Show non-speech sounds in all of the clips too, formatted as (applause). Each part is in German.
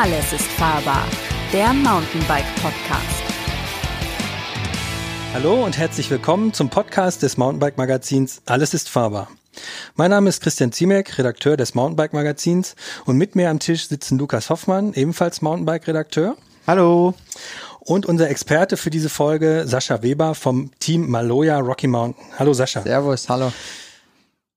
Alles ist fahrbar, der Mountainbike Podcast. Hallo und herzlich willkommen zum Podcast des Mountainbike Magazins Alles ist fahrbar. Mein Name ist Christian Ziemek, Redakteur des Mountainbike Magazins und mit mir am Tisch sitzen Lukas Hoffmann, ebenfalls Mountainbike Redakteur. Hallo. Und unser Experte für diese Folge, Sascha Weber vom Team Maloja Rocky Mountain. Hallo Sascha. Servus, hallo.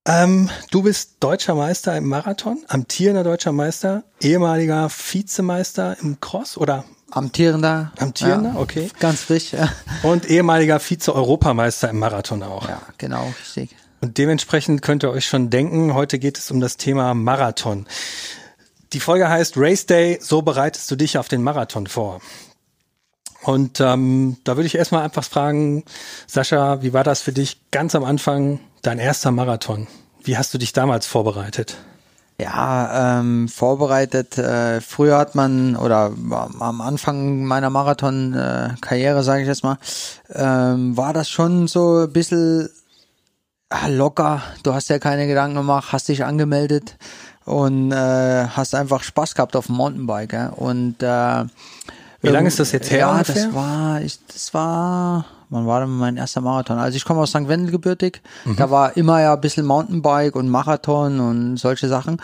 Ähm, du bist deutscher Meister im Marathon, amtierender deutscher Meister, ehemaliger Vizemeister im Cross oder Amtierender. Amtierender, ja, okay. Ganz frisch, ja. Und ehemaliger Vize-Europameister im Marathon auch. Ja, genau, richtig. Und dementsprechend könnt ihr euch schon denken, heute geht es um das Thema Marathon. Die Folge heißt Race Day, so bereitest du dich auf den Marathon vor. Und ähm, da würde ich erstmal einfach fragen, Sascha, wie war das für dich ganz am Anfang, dein erster Marathon? Wie hast du dich damals vorbereitet? Ja, ähm, vorbereitet. Äh, früher hat man oder am Anfang meiner Marathon-Karriere, äh, sage ich jetzt mal, ähm, war das schon so ein bisschen ah, locker. Du hast ja keine Gedanken gemacht, hast dich angemeldet und äh, hast einfach Spaß gehabt auf dem Mountainbike. Ja? Und äh, wie lange ist das jetzt her? Ja, ungefähr? das war, ich, das war, wann war denn mein erster Marathon? Also ich komme aus St. Wendel gebürtig. Mhm. Da war immer ja ein bisschen Mountainbike und Marathon und solche Sachen.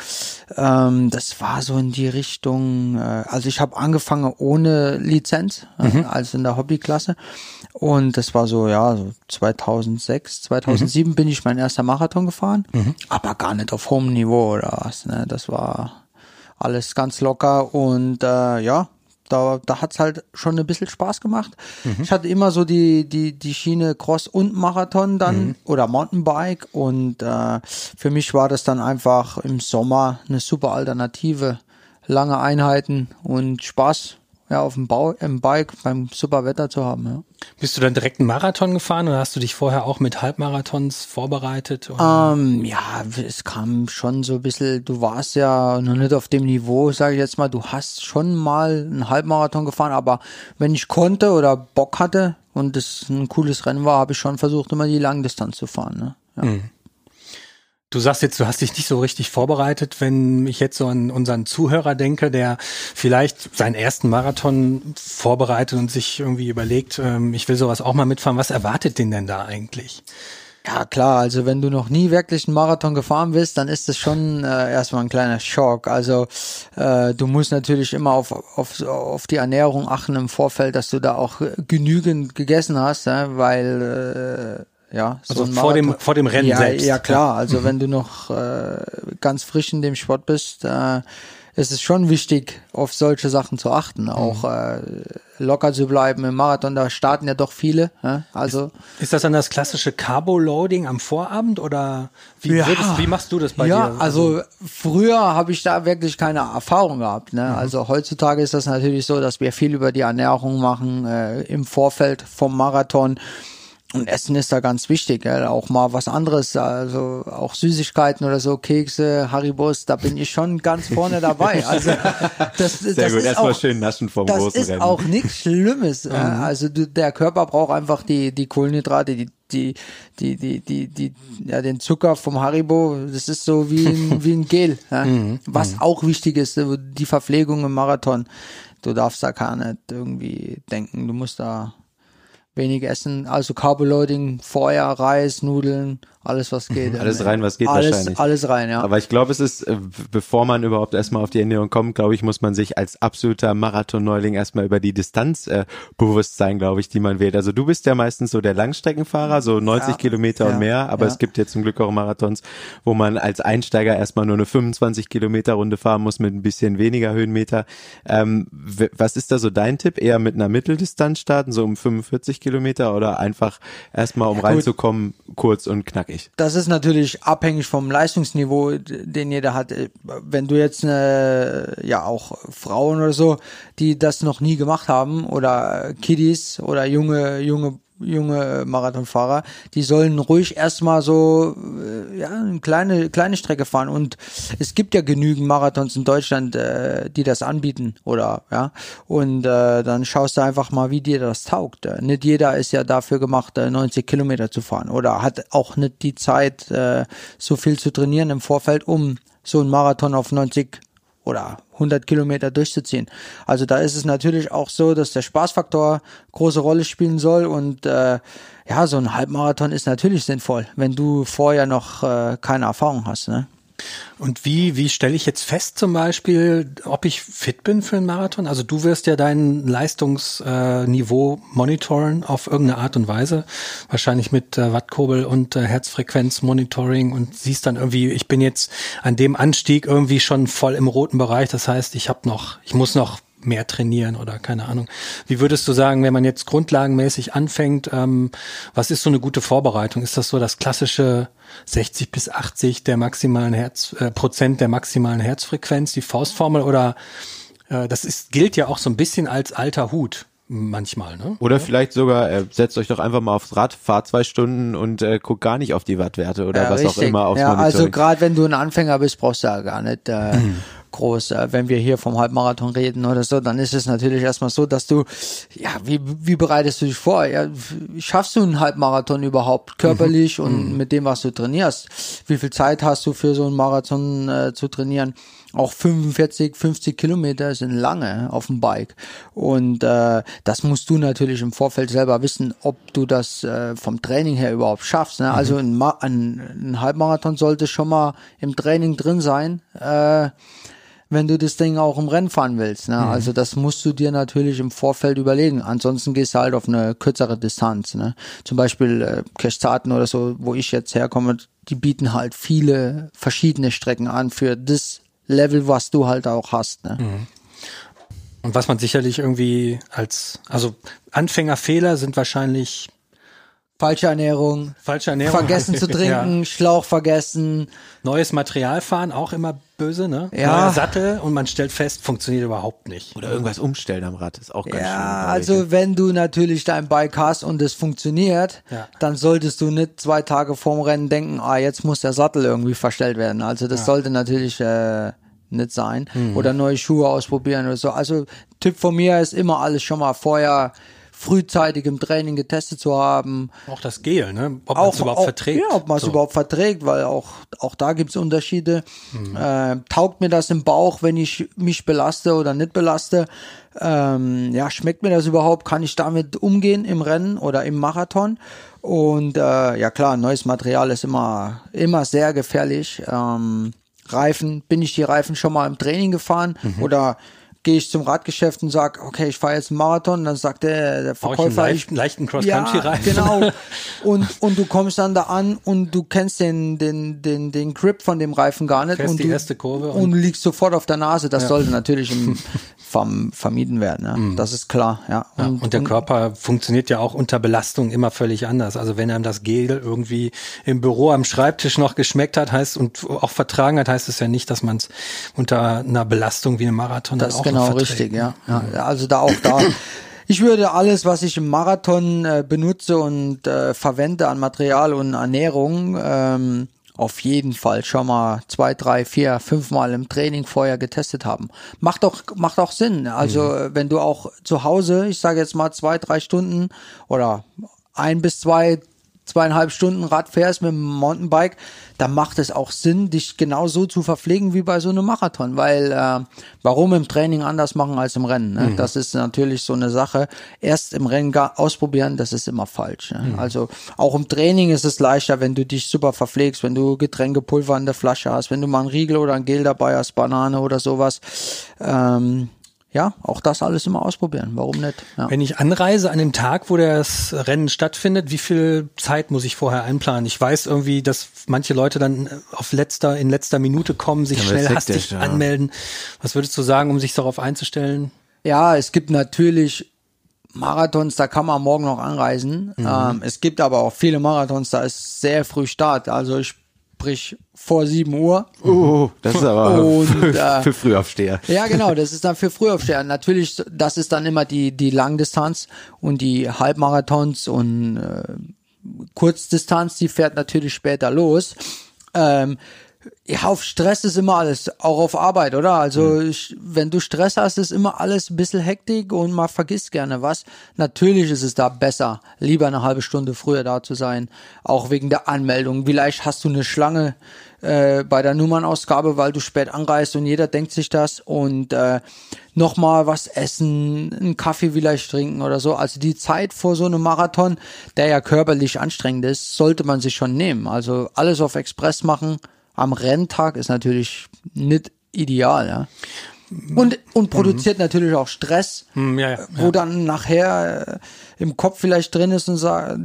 Ähm, das war so in die Richtung, äh, also ich habe angefangen ohne Lizenz, äh, mhm. also in der Hobbyklasse. Und das war so, ja, so 2006, 2007 mhm. bin ich mein erster Marathon gefahren, mhm. aber gar nicht auf hohem Niveau oder was. Ne? Das war alles ganz locker und äh, ja, da, da hat's halt schon ein bisschen Spaß gemacht. Mhm. Ich hatte immer so die, die, die Schiene Cross und Marathon dann mhm. oder Mountainbike und äh, für mich war das dann einfach im Sommer eine super Alternative. Lange Einheiten und Spaß ja, auf dem Bau, im Bike beim super Wetter zu haben. Ja. Bist du dann direkt einen Marathon gefahren oder hast du dich vorher auch mit Halbmarathons vorbereitet? Ähm, ja, es kam schon so ein bisschen, du warst ja noch nicht auf dem Niveau, sage ich jetzt mal, du hast schon mal einen Halbmarathon gefahren, aber wenn ich konnte oder Bock hatte und es ein cooles Rennen war, habe ich schon versucht, immer die Langdistanz zu fahren. Ne? Ja. Mhm. Du sagst jetzt, du hast dich nicht so richtig vorbereitet. Wenn ich jetzt so an unseren Zuhörer denke, der vielleicht seinen ersten Marathon vorbereitet und sich irgendwie überlegt, ähm, ich will sowas auch mal mitfahren, was erwartet den denn da eigentlich? Ja klar, also wenn du noch nie wirklich einen Marathon gefahren bist, dann ist das schon äh, erstmal ein kleiner Schock. Also äh, du musst natürlich immer auf, auf, auf die Ernährung achten im Vorfeld, dass du da auch genügend gegessen hast, ja, weil äh, ja, so also vor dem vor dem Rennen ja, selbst. Ja klar, also mhm. wenn du noch äh, ganz frisch in dem Sport bist, äh, ist es schon wichtig, auf solche Sachen zu achten, mhm. auch äh, locker zu bleiben im Marathon. Da starten ja doch viele. Ja? Also ist, ist, das dann das klassische Carbo-Loading am Vorabend oder wie, ja. würdest, wie machst du das bei ja, dir? Ja, also, also früher habe ich da wirklich keine Erfahrung gehabt. Ne? Mhm. Also heutzutage ist das natürlich so, dass wir viel über die Ernährung machen äh, im Vorfeld vom Marathon. Und Essen ist da ganz wichtig, gell? auch mal was anderes, also auch Süßigkeiten oder so, Kekse, Haribos, da bin ich schon ganz vorne dabei. (laughs) Also das, Sehr das gut, erstmal schön naschen vom das großen ist Rennen. auch nichts Schlimmes. Mhm. Also du, der Körper braucht einfach die die Kohlenhydrate, die die die die die die ja den Zucker vom Haribo. Das ist so wie ein, (laughs) wie ein Gel, ja? mhm. was mhm. auch wichtig ist, die Verpflegung im Marathon. Du darfst da gar nicht irgendwie denken, du musst da wenig essen, also Carboloading, Feuer, Reis, Nudeln, alles was geht. Alles rein, was geht alles, wahrscheinlich. Alles rein, ja. Aber ich glaube, es ist, äh, bevor man überhaupt erstmal auf die Ernährung kommt, glaube ich, muss man sich als absoluter Marathon-Neuling erstmal über die Distanz äh, bewusst sein, glaube ich, die man wählt. Also du bist ja meistens so der Langstreckenfahrer, so 90 ja, Kilometer ja, und mehr, aber ja. es gibt ja zum Glück auch Marathons, wo man als Einsteiger erstmal nur eine 25 Kilometer Runde fahren muss mit ein bisschen weniger Höhenmeter. Ähm, was ist da so dein Tipp? Eher mit einer Mitteldistanz starten, so um 45 Kilometer oder einfach erstmal, um reinzukommen, kurz und knackig? Nicht. Das ist natürlich abhängig vom Leistungsniveau, den jeder hat. Wenn du jetzt eine, ja auch Frauen oder so, die das noch nie gemacht haben oder Kiddies oder junge junge junge Marathonfahrer, die sollen ruhig erstmal so äh, ja, eine kleine, kleine Strecke fahren. Und es gibt ja genügend Marathons in Deutschland, äh, die das anbieten. Oder ja. Und äh, dann schaust du einfach mal, wie dir das taugt. Äh, nicht jeder ist ja dafür gemacht, äh, 90 Kilometer zu fahren. Oder hat auch nicht die Zeit, äh, so viel zu trainieren im Vorfeld, um so einen Marathon auf 90 oder 100 Kilometer durchzuziehen. Also da ist es natürlich auch so, dass der Spaßfaktor große Rolle spielen soll und äh, ja, so ein Halbmarathon ist natürlich sinnvoll, wenn du vorher noch äh, keine Erfahrung hast. Ne? Und wie, wie stelle ich jetzt fest zum Beispiel, ob ich fit bin für einen Marathon? Also du wirst ja dein Leistungsniveau monitoren auf irgendeine Art und Weise, wahrscheinlich mit äh, Wattkurbel und äh, Herzfrequenzmonitoring und siehst dann irgendwie, ich bin jetzt an dem Anstieg irgendwie schon voll im roten Bereich. Das heißt, ich habe noch, ich muss noch mehr trainieren oder keine Ahnung. Wie würdest du sagen, wenn man jetzt grundlagenmäßig anfängt, ähm, was ist so eine gute Vorbereitung? Ist das so das klassische 60 bis 80 der maximalen Herz, äh, Prozent der maximalen Herzfrequenz, die Faustformel oder äh, das ist, gilt ja auch so ein bisschen als alter Hut manchmal, ne? Oder vielleicht sogar, äh, setzt euch doch einfach mal aufs Rad, fahrt zwei Stunden und äh, guckt gar nicht auf die Wattwerte oder Ja, was auch richtig. immer aufs Ja, Monitoring. also gerade wenn du ein Anfänger bist, brauchst du ja gar nicht äh, (clears throat) groß. Äh, wenn wir hier vom Halbmarathon reden oder so, dann ist es natürlich erstmal so, dass du, ja, wie, wie bereitest du dich vor? Ja, schaffst du einen Halbmarathon überhaupt körperlich und mit dem, was du trainierst? Wie viel Zeit hast du für so einen Marathon äh, zu trainieren? Auch 45, 50 Kilometer sind lange auf dem Bike. Und äh, das musst du natürlich im Vorfeld selber wissen, ob du das äh, vom Training her überhaupt schaffst. Ne? Also ein, Ma ein, ein Halbmarathon sollte schon mal im Training drin sein. Äh, wenn du das Ding auch im Rennen fahren willst. Ne? Also das musst du dir natürlich im Vorfeld überlegen. Ansonsten gehst du halt auf eine kürzere Distanz. Ne? Zum Beispiel äh, Kirchzarten oder so, wo ich jetzt herkomme, die bieten halt viele verschiedene Strecken an für das Level, was du halt auch hast. Ne? Und was man sicherlich irgendwie als, also Anfängerfehler sind wahrscheinlich Falsche Ernährung, falsche Ernährung. vergessen zu (laughs) trinken, Schlauch vergessen. Neues Material fahren, auch immer böse, ne? Ja. Neuer Sattel und man stellt fest, funktioniert überhaupt nicht. oder irgendwas umstellen am Rad ist auch ganz schön. Ja, glaub ich. also wenn du natürlich dein Bike hast und es funktioniert, Ja. dann solltest du nicht zwei Tage vorm Rennen denken, ah, jetzt muss der Sattel irgendwie verstellt werden. Also das sollte natürlich äh, nicht sein. Mhm. Oder neue Schuhe ausprobieren oder so. Also Tipp von mir ist immer alles schon mal vorher frühzeitig im Training getestet zu haben. Auch das Gel, ne? Ob man es überhaupt auch, verträgt. Ja, ob man es So. überhaupt verträgt, weil auch, auch da gibt's Unterschiede. Mhm. Äh, taugt mir das im Bauch, wenn ich mich belaste oder nicht belaste? Ähm, ja, schmeckt mir das überhaupt? Kann ich damit umgehen im Rennen oder im Marathon? Und äh, ja klar, neues Material ist immer, immer sehr gefährlich. Ähm, Reifen, bin ich die Reifen schon mal im Training gefahren Mhm. oder gehe ich zum Radgeschäft und sag, okay, ich fahre jetzt einen Marathon, dann sagt der, der ich einen Verkäufer, leichten, leichten Cross-Country-Reifen? ja, genau. (laughs) Und, und du kommst dann da an und du kennst den, den, den, den Grip von dem Reifen gar nicht. Fährst und die du, erste Kurve und, und- liegst sofort auf der Nase. Das sollte natürlich im, (laughs) verm, vermieden werden. Ja. Das ist klar. Ja. Mhm. Ja, und der Körper funktioniert ja auch unter Belastung immer völlig anders. Also wenn einem das Gel irgendwie im Büro am Schreibtisch noch geschmeckt hat, heißt und auch vertragen hat, heißt es ja nicht, dass man es unter einer Belastung wie einem Marathon Das dann auch genau richtig, ja. ja. Also da auch da. Ich würde alles, was ich im Marathon äh, benutze und äh, verwende an Material und Ernährung, ähm, auf jeden Fall schon mal zwei, drei, vier, fünf Mal im Training vorher getestet haben. Macht doch, macht auch Sinn. Also äh, wenn du auch zu Hause, ich sage jetzt mal zwei, drei Stunden oder ein bis zwei zweieinhalb Stunden Rad fährst mit dem Mountainbike, dann macht es auch Sinn, dich genauso zu verpflegen wie bei so einem Marathon, weil äh, warum im Training anders machen als im Rennen? Ne? Das ist natürlich so eine Sache. Erst im Rennen ausprobieren, das ist immer falsch. Ne? Also auch im Training ist es leichter, wenn du dich super verpflegst, wenn du Getränkepulver in der Flasche hast, wenn du mal einen Riegel oder ein Gel dabei hast, Banane oder sowas. Ähm, ja, auch das alles immer ausprobieren. Warum nicht? Ja. Wenn ich anreise an dem Tag, wo das Rennen stattfindet, wie viel Zeit muss ich vorher einplanen? Ich weiß irgendwie, dass manche Leute dann auf letzter, in letzter Minute kommen, sich Dann schnell hastig ja. anmelden. Was würdest du sagen, um sich darauf einzustellen? Ja, es gibt natürlich Marathons, da kann man morgen noch anreisen. Mhm. Ähm, es gibt aber auch viele Marathons, da ist sehr früh Start. Also sprich vor 7 Uhr. Oh, das ist aber Und, für, äh, für Frühaufsteher. Ja, genau, das ist dann für Frühaufsteher. Natürlich, das ist dann immer die, die Langdistanz und die Halbmarathons und äh, Kurzdistanz, die fährt natürlich später los. Ähm, Ja, auf Stress ist immer alles, auch auf Arbeit, oder? Also ich, wenn du Stress hast, ist immer alles ein bisschen Hektik und man vergisst gerne was. Natürlich ist es da besser, lieber eine halbe Stunde früher da zu sein, auch wegen der Anmeldung. Vielleicht hast du eine Schlange äh, bei der Nummernausgabe, weil du spät anreist und jeder denkt sich das und äh, nochmal was essen, einen Kaffee vielleicht trinken oder so. Also die Zeit vor so einem Marathon, der ja körperlich anstrengend ist, sollte man sich schon nehmen. Also alles auf Express machen am Renntag ist natürlich nicht ideal, ja. Und, und produziert natürlich auch Stress, Hm, ja, ja, wo dann nachher äh, im Kopf vielleicht drin ist und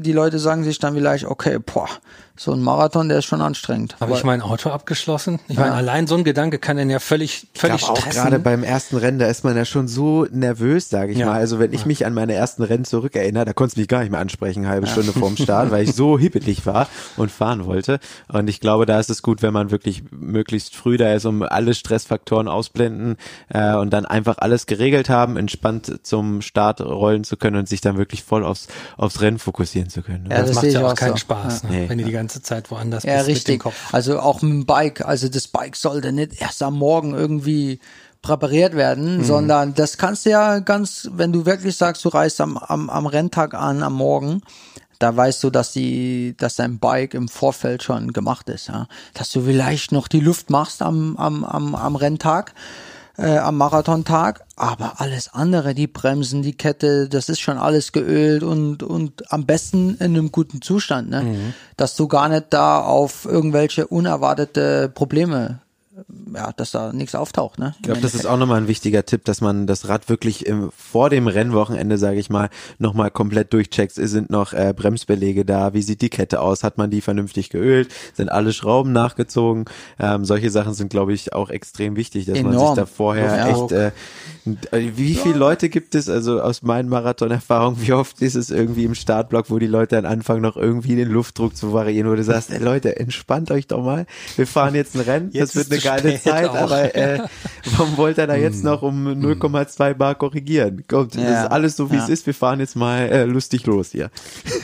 die Leute sagen sich dann vielleicht, okay, boah, so ein Marathon, der ist schon anstrengend. Habe ich mein Auto abgeschlossen? Ich meine, allein so ein Gedanke kann den ja völlig, Ich völlig glaube auch stressen. gerade beim ersten Rennen, da ist man ja schon so nervös, sage ich Ja. mal. Also wenn ich mich an meine ersten Rennen zurückerinnere, da konntest du mich gar nicht mehr ansprechen, eine halbe Stunde vorm Start, weil ich so (laughs) hippelig war und fahren wollte. Und ich glaube, da ist es gut, wenn man wirklich möglichst früh da ist, um alle Stressfaktoren ausblenden äh, und dann einfach alles geregelt haben, entspannt zum Start rollen zu können und sich dann wirklich voll aufs, aufs Rennen fokussieren zu können. Ja, das, das macht ja auch auch keinen so. Spaß, ne? Nee. wenn du die ganze Zeit woanders Ja, bist mit dem richtig. Kopf. Also auch mit dem Bike. Also das Bike sollte nicht erst am Morgen irgendwie präpariert werden, Mhm. sondern das kannst du ja ganz, wenn du wirklich sagst, du reist am, am, am Renntag an, am Morgen, da weißt du, dass die, dass dein Bike im Vorfeld schon gemacht ist, ja. Dass du vielleicht noch die Luft machst am, am, am, am Renntag, äh, am Marathontag, aber alles andere, die Bremsen, die Kette, das ist schon alles geölt und, und am besten in einem guten Zustand, ne? Dass du gar nicht da auf irgendwelche unerwartete Probleme, ja, dass da nichts auftaucht, ne? Ich glaube, das ist auch nochmal ein wichtiger Tipp, dass man das Rad wirklich im, vor dem Rennwochenende, sage ich mal, nochmal komplett durchcheckt. Sind noch äh, Bremsbeläge da? Wie sieht die Kette aus? Hat man die vernünftig geölt? Sind alle Schrauben nachgezogen? Ähm, solche Sachen sind, glaube ich, auch extrem wichtig, dass man sich Enorm. da vorher Ja. echt... Äh, wie viele Leute gibt es, also aus meinen Marathon-Erfahrungen, wie oft ist es irgendwie im Startblock, wo die Leute dann anfangen, noch irgendwie den Luftdruck zu variieren, wo du sagst, ey, Leute, entspannt euch doch mal. Wir fahren jetzt ein Rennen, Jetzt das wird eine geile spät Zeit, auch. aber äh, warum wollt ihr da jetzt noch um 0,2 Bar korrigieren? Kommt, das Ja, ist alles so, wie es ja. ist. Wir fahren jetzt mal äh, lustig los hier.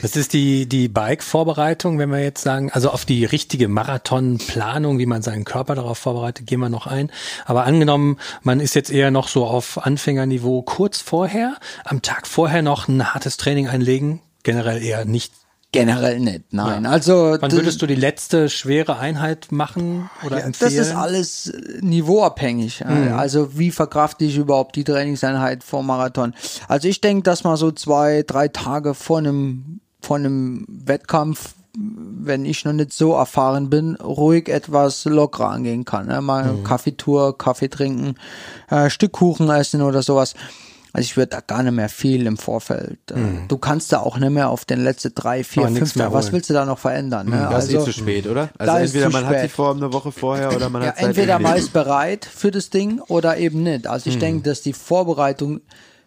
Das ist die, die Bike-Vorbereitung, wenn wir jetzt sagen, also auf die richtige Marathonplanung, wie man seinen Körper darauf vorbereitet, gehen wir noch ein. Aber angenommen, man ist jetzt eher noch so auf Anfängerniveau kurz vorher, am Tag vorher noch ein hartes Training einlegen, generell eher nicht. Generell nicht, nein. Also Wann würdest du die letzte schwere Einheit machen oder Ja, empfehlen? das ist alles äh, niveauabhängig. äh, Also wie verkrafte ich überhaupt die Trainingseinheit vor Marathon? Also ich denke, dass man so zwei, drei Tage vor einem, vor einem Wettkampf, wenn ich noch nicht so erfahren bin, ruhig etwas lockerer angehen kann. Ne? Mal Kaffeetour, Kaffee trinken, äh, Stück Kuchen essen oder sowas. Also ich würde da gar nicht mehr viel im Vorfeld. Äh, Du kannst da auch nicht mehr auf den letzten drei, vier, Aber nichts fünf mehr Tage. Was willst du da noch verändern? Ne? Das ist eh Also- zu spät, oder? Also entweder man hat die spät. Form eine Woche vorher oder man Ja, hat Zeit entweder man ist bereit für das Ding oder eben nicht. Also ich denke, dass die Vorbereitung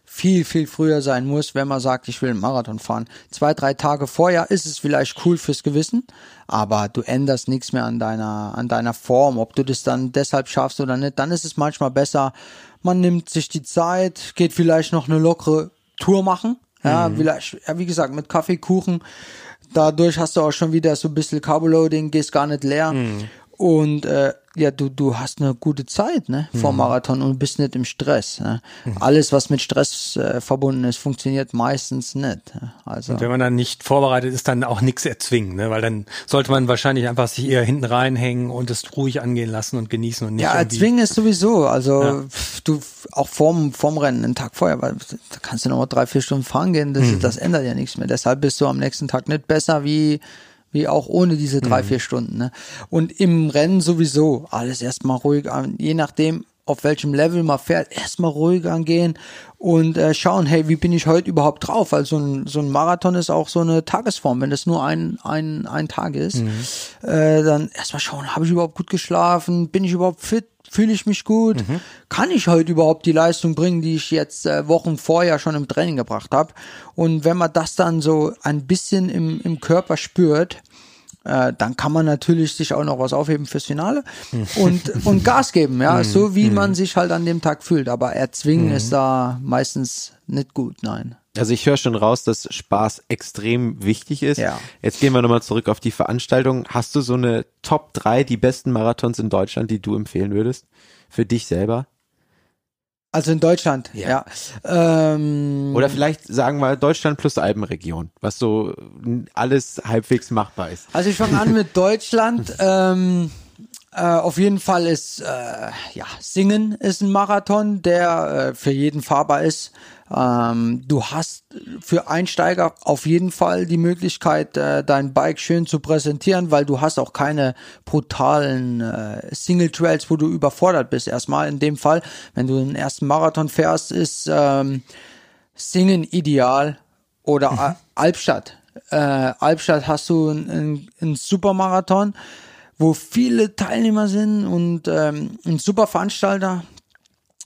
viel, viel früher sein muss, wenn man sagt, ich will einen Marathon fahren. Zwei, drei Tage vorher ist es vielleicht cool fürs Gewissen, aber du änderst nichts mehr an deiner, an deiner Form. Ob du das dann deshalb schaffst oder nicht, dann ist es manchmal besser, man nimmt sich die Zeit, geht vielleicht noch eine lockere Tour machen. Ja, vielleicht, ja, wie gesagt, mit Kaffee, Kuchen. Dadurch hast du auch schon wieder so ein bisschen Carboloading, gehst gar nicht leer. Und äh, ja, du, du hast eine gute Zeit ne, vor Marathon und bist nicht im Stress. Ne? Alles, was mit Stress äh, verbunden ist, funktioniert meistens nicht. ne? Also Wenn man dann nicht vorbereitet ist, dann auch nichts erzwingen, ne? weil dann sollte man wahrscheinlich einfach sich eher hinten reinhängen und es ruhig angehen lassen und genießen und nicht ja, erzwingen ist sowieso. Also pf, du auch vorm, vorm Rennen, einen Tag vorher, weil da kannst du noch mal drei, vier Stunden fahren gehen, das, das ändert ja nichts mehr. Deshalb bist du am nächsten Tag nicht besser wie wie auch ohne diese drei, vier Stunden. Ne? Und im Rennen sowieso alles erstmal ruhig an, je nachdem, auf welchem Level man fährt, erstmal ruhig angehen und äh, schauen, hey, wie bin ich heute überhaupt drauf? Weil so ein, so ein Marathon ist auch so eine Tagesform. Wenn das nur ein, ein, ein Tag ist, äh, dann erstmal schauen, habe ich überhaupt gut geschlafen? Bin ich überhaupt fit? Fühle ich mich gut? Kann ich heute überhaupt die Leistung bringen, die ich jetzt äh, Wochen vorher schon im Training gebracht habe? Und wenn man das dann so ein bisschen im, im Körper spürt, äh, dann kann man natürlich sich auch noch was aufheben fürs Finale und, und Gas geben, ja, so wie man sich halt an dem Tag fühlt. Aber erzwingen ist da meistens nicht gut, nein. Also ich höre schon raus, dass Spaß extrem wichtig ist. Ja. Jetzt gehen wir nochmal zurück auf die Veranstaltung. Hast du so eine Top 3, die besten Marathons in Deutschland, die du empfehlen würdest? Für dich selber? Also in Deutschland, ja. Ähm, Oder vielleicht sagen wir Deutschland plus Alpenregion, was so alles halbwegs machbar ist. Also ich fange an mit (laughs) Deutschland. ähm, äh, auf jeden Fall ist äh, ja Singen ist ein Marathon, der äh, für jeden fahrbar ist. Ähm, du hast für Einsteiger auf jeden Fall die Möglichkeit, äh, dein Bike schön zu präsentieren, weil du hast auch keine brutalen äh, Single Trails, wo du überfordert bist. Erstmal in dem Fall, wenn du den ersten Marathon fährst, ist ähm, Singen ideal oder mhm. Albstadt. Äh, Albstadt hast du einen ein Supermarathon, wo viele Teilnehmer sind und ähm, ein super Veranstalter.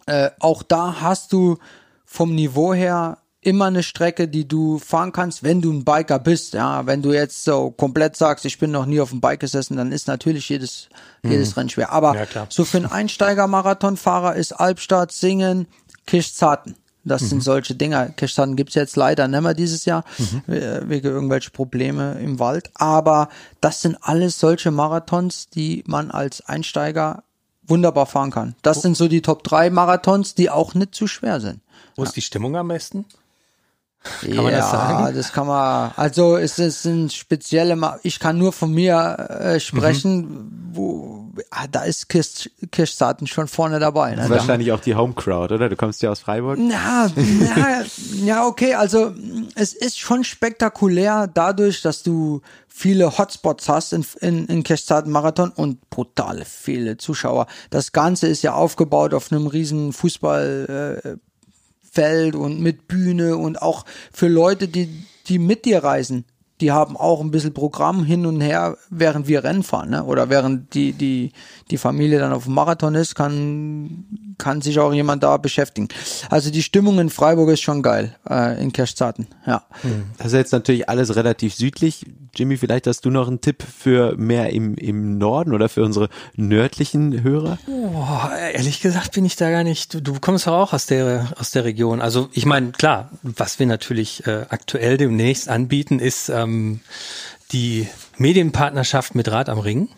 Äh, auch da hast du vom Niveau her immer eine Strecke, die du fahren kannst, wenn du ein Biker bist. Ja, wenn du jetzt so komplett sagst, ich bin noch nie auf dem Bike gesessen, dann ist natürlich jedes mhm. jedes Rennen schwer. Aber ja, so für einen Einsteiger-Marathonfahrer ist Albstadt, Singen, Kirchzarten. Das mhm. sind solche Dinger. Kirchzarten gibt's jetzt leider nicht mehr dieses Jahr, mhm. wegen irgendwelche Probleme im Wald. Aber das sind alles solche Marathons, die man als Einsteiger wunderbar fahren kann. Das sind so die Top 3 Marathons, die auch nicht zu schwer sind. Wo ist die Stimmung am besten? (laughs) Kann ja, man das sagen? das kann man. Also es, es sind spezielle. Ich kann nur von mir äh, sprechen, mhm. wo ah, da ist Kirch, Kirchsarten schon vorne dabei. Ne? Das ist wahrscheinlich auch die Home Crowd, oder? Du kommst ja aus Freiburg. Na, na, ja, okay. Also es ist schon spektakulär dadurch, dass du viele Hotspots hast in, in, in Kirchsarten Marathon und brutale viele Zuschauer. Das Ganze ist ja aufgebaut auf einem riesen Fußball. Äh, Feld und mit Bühne und auch für Leute, die, die mit dir reisen. Die haben auch ein bisschen Programm hin und her, während wir Rennen fahren, ne? Oder während die, die, die Familie dann auf dem Marathon ist, kann, kann sich auch jemand da beschäftigen. Also die Stimmung in Freiburg ist schon geil, äh, in Kirchzarten, ja. Das ist jetzt natürlich alles relativ südlich. Jimmy, vielleicht hast du noch einen Tipp für mehr im, im Norden oder für unsere nördlichen Hörer? Oh, ehrlich gesagt bin ich da gar nicht. Du, du kommst auch aus der, aus der Region. Also ich meine, klar, was wir natürlich äh, aktuell demnächst anbieten, ist ähm, die Medienpartnerschaft mit Rad am Ring.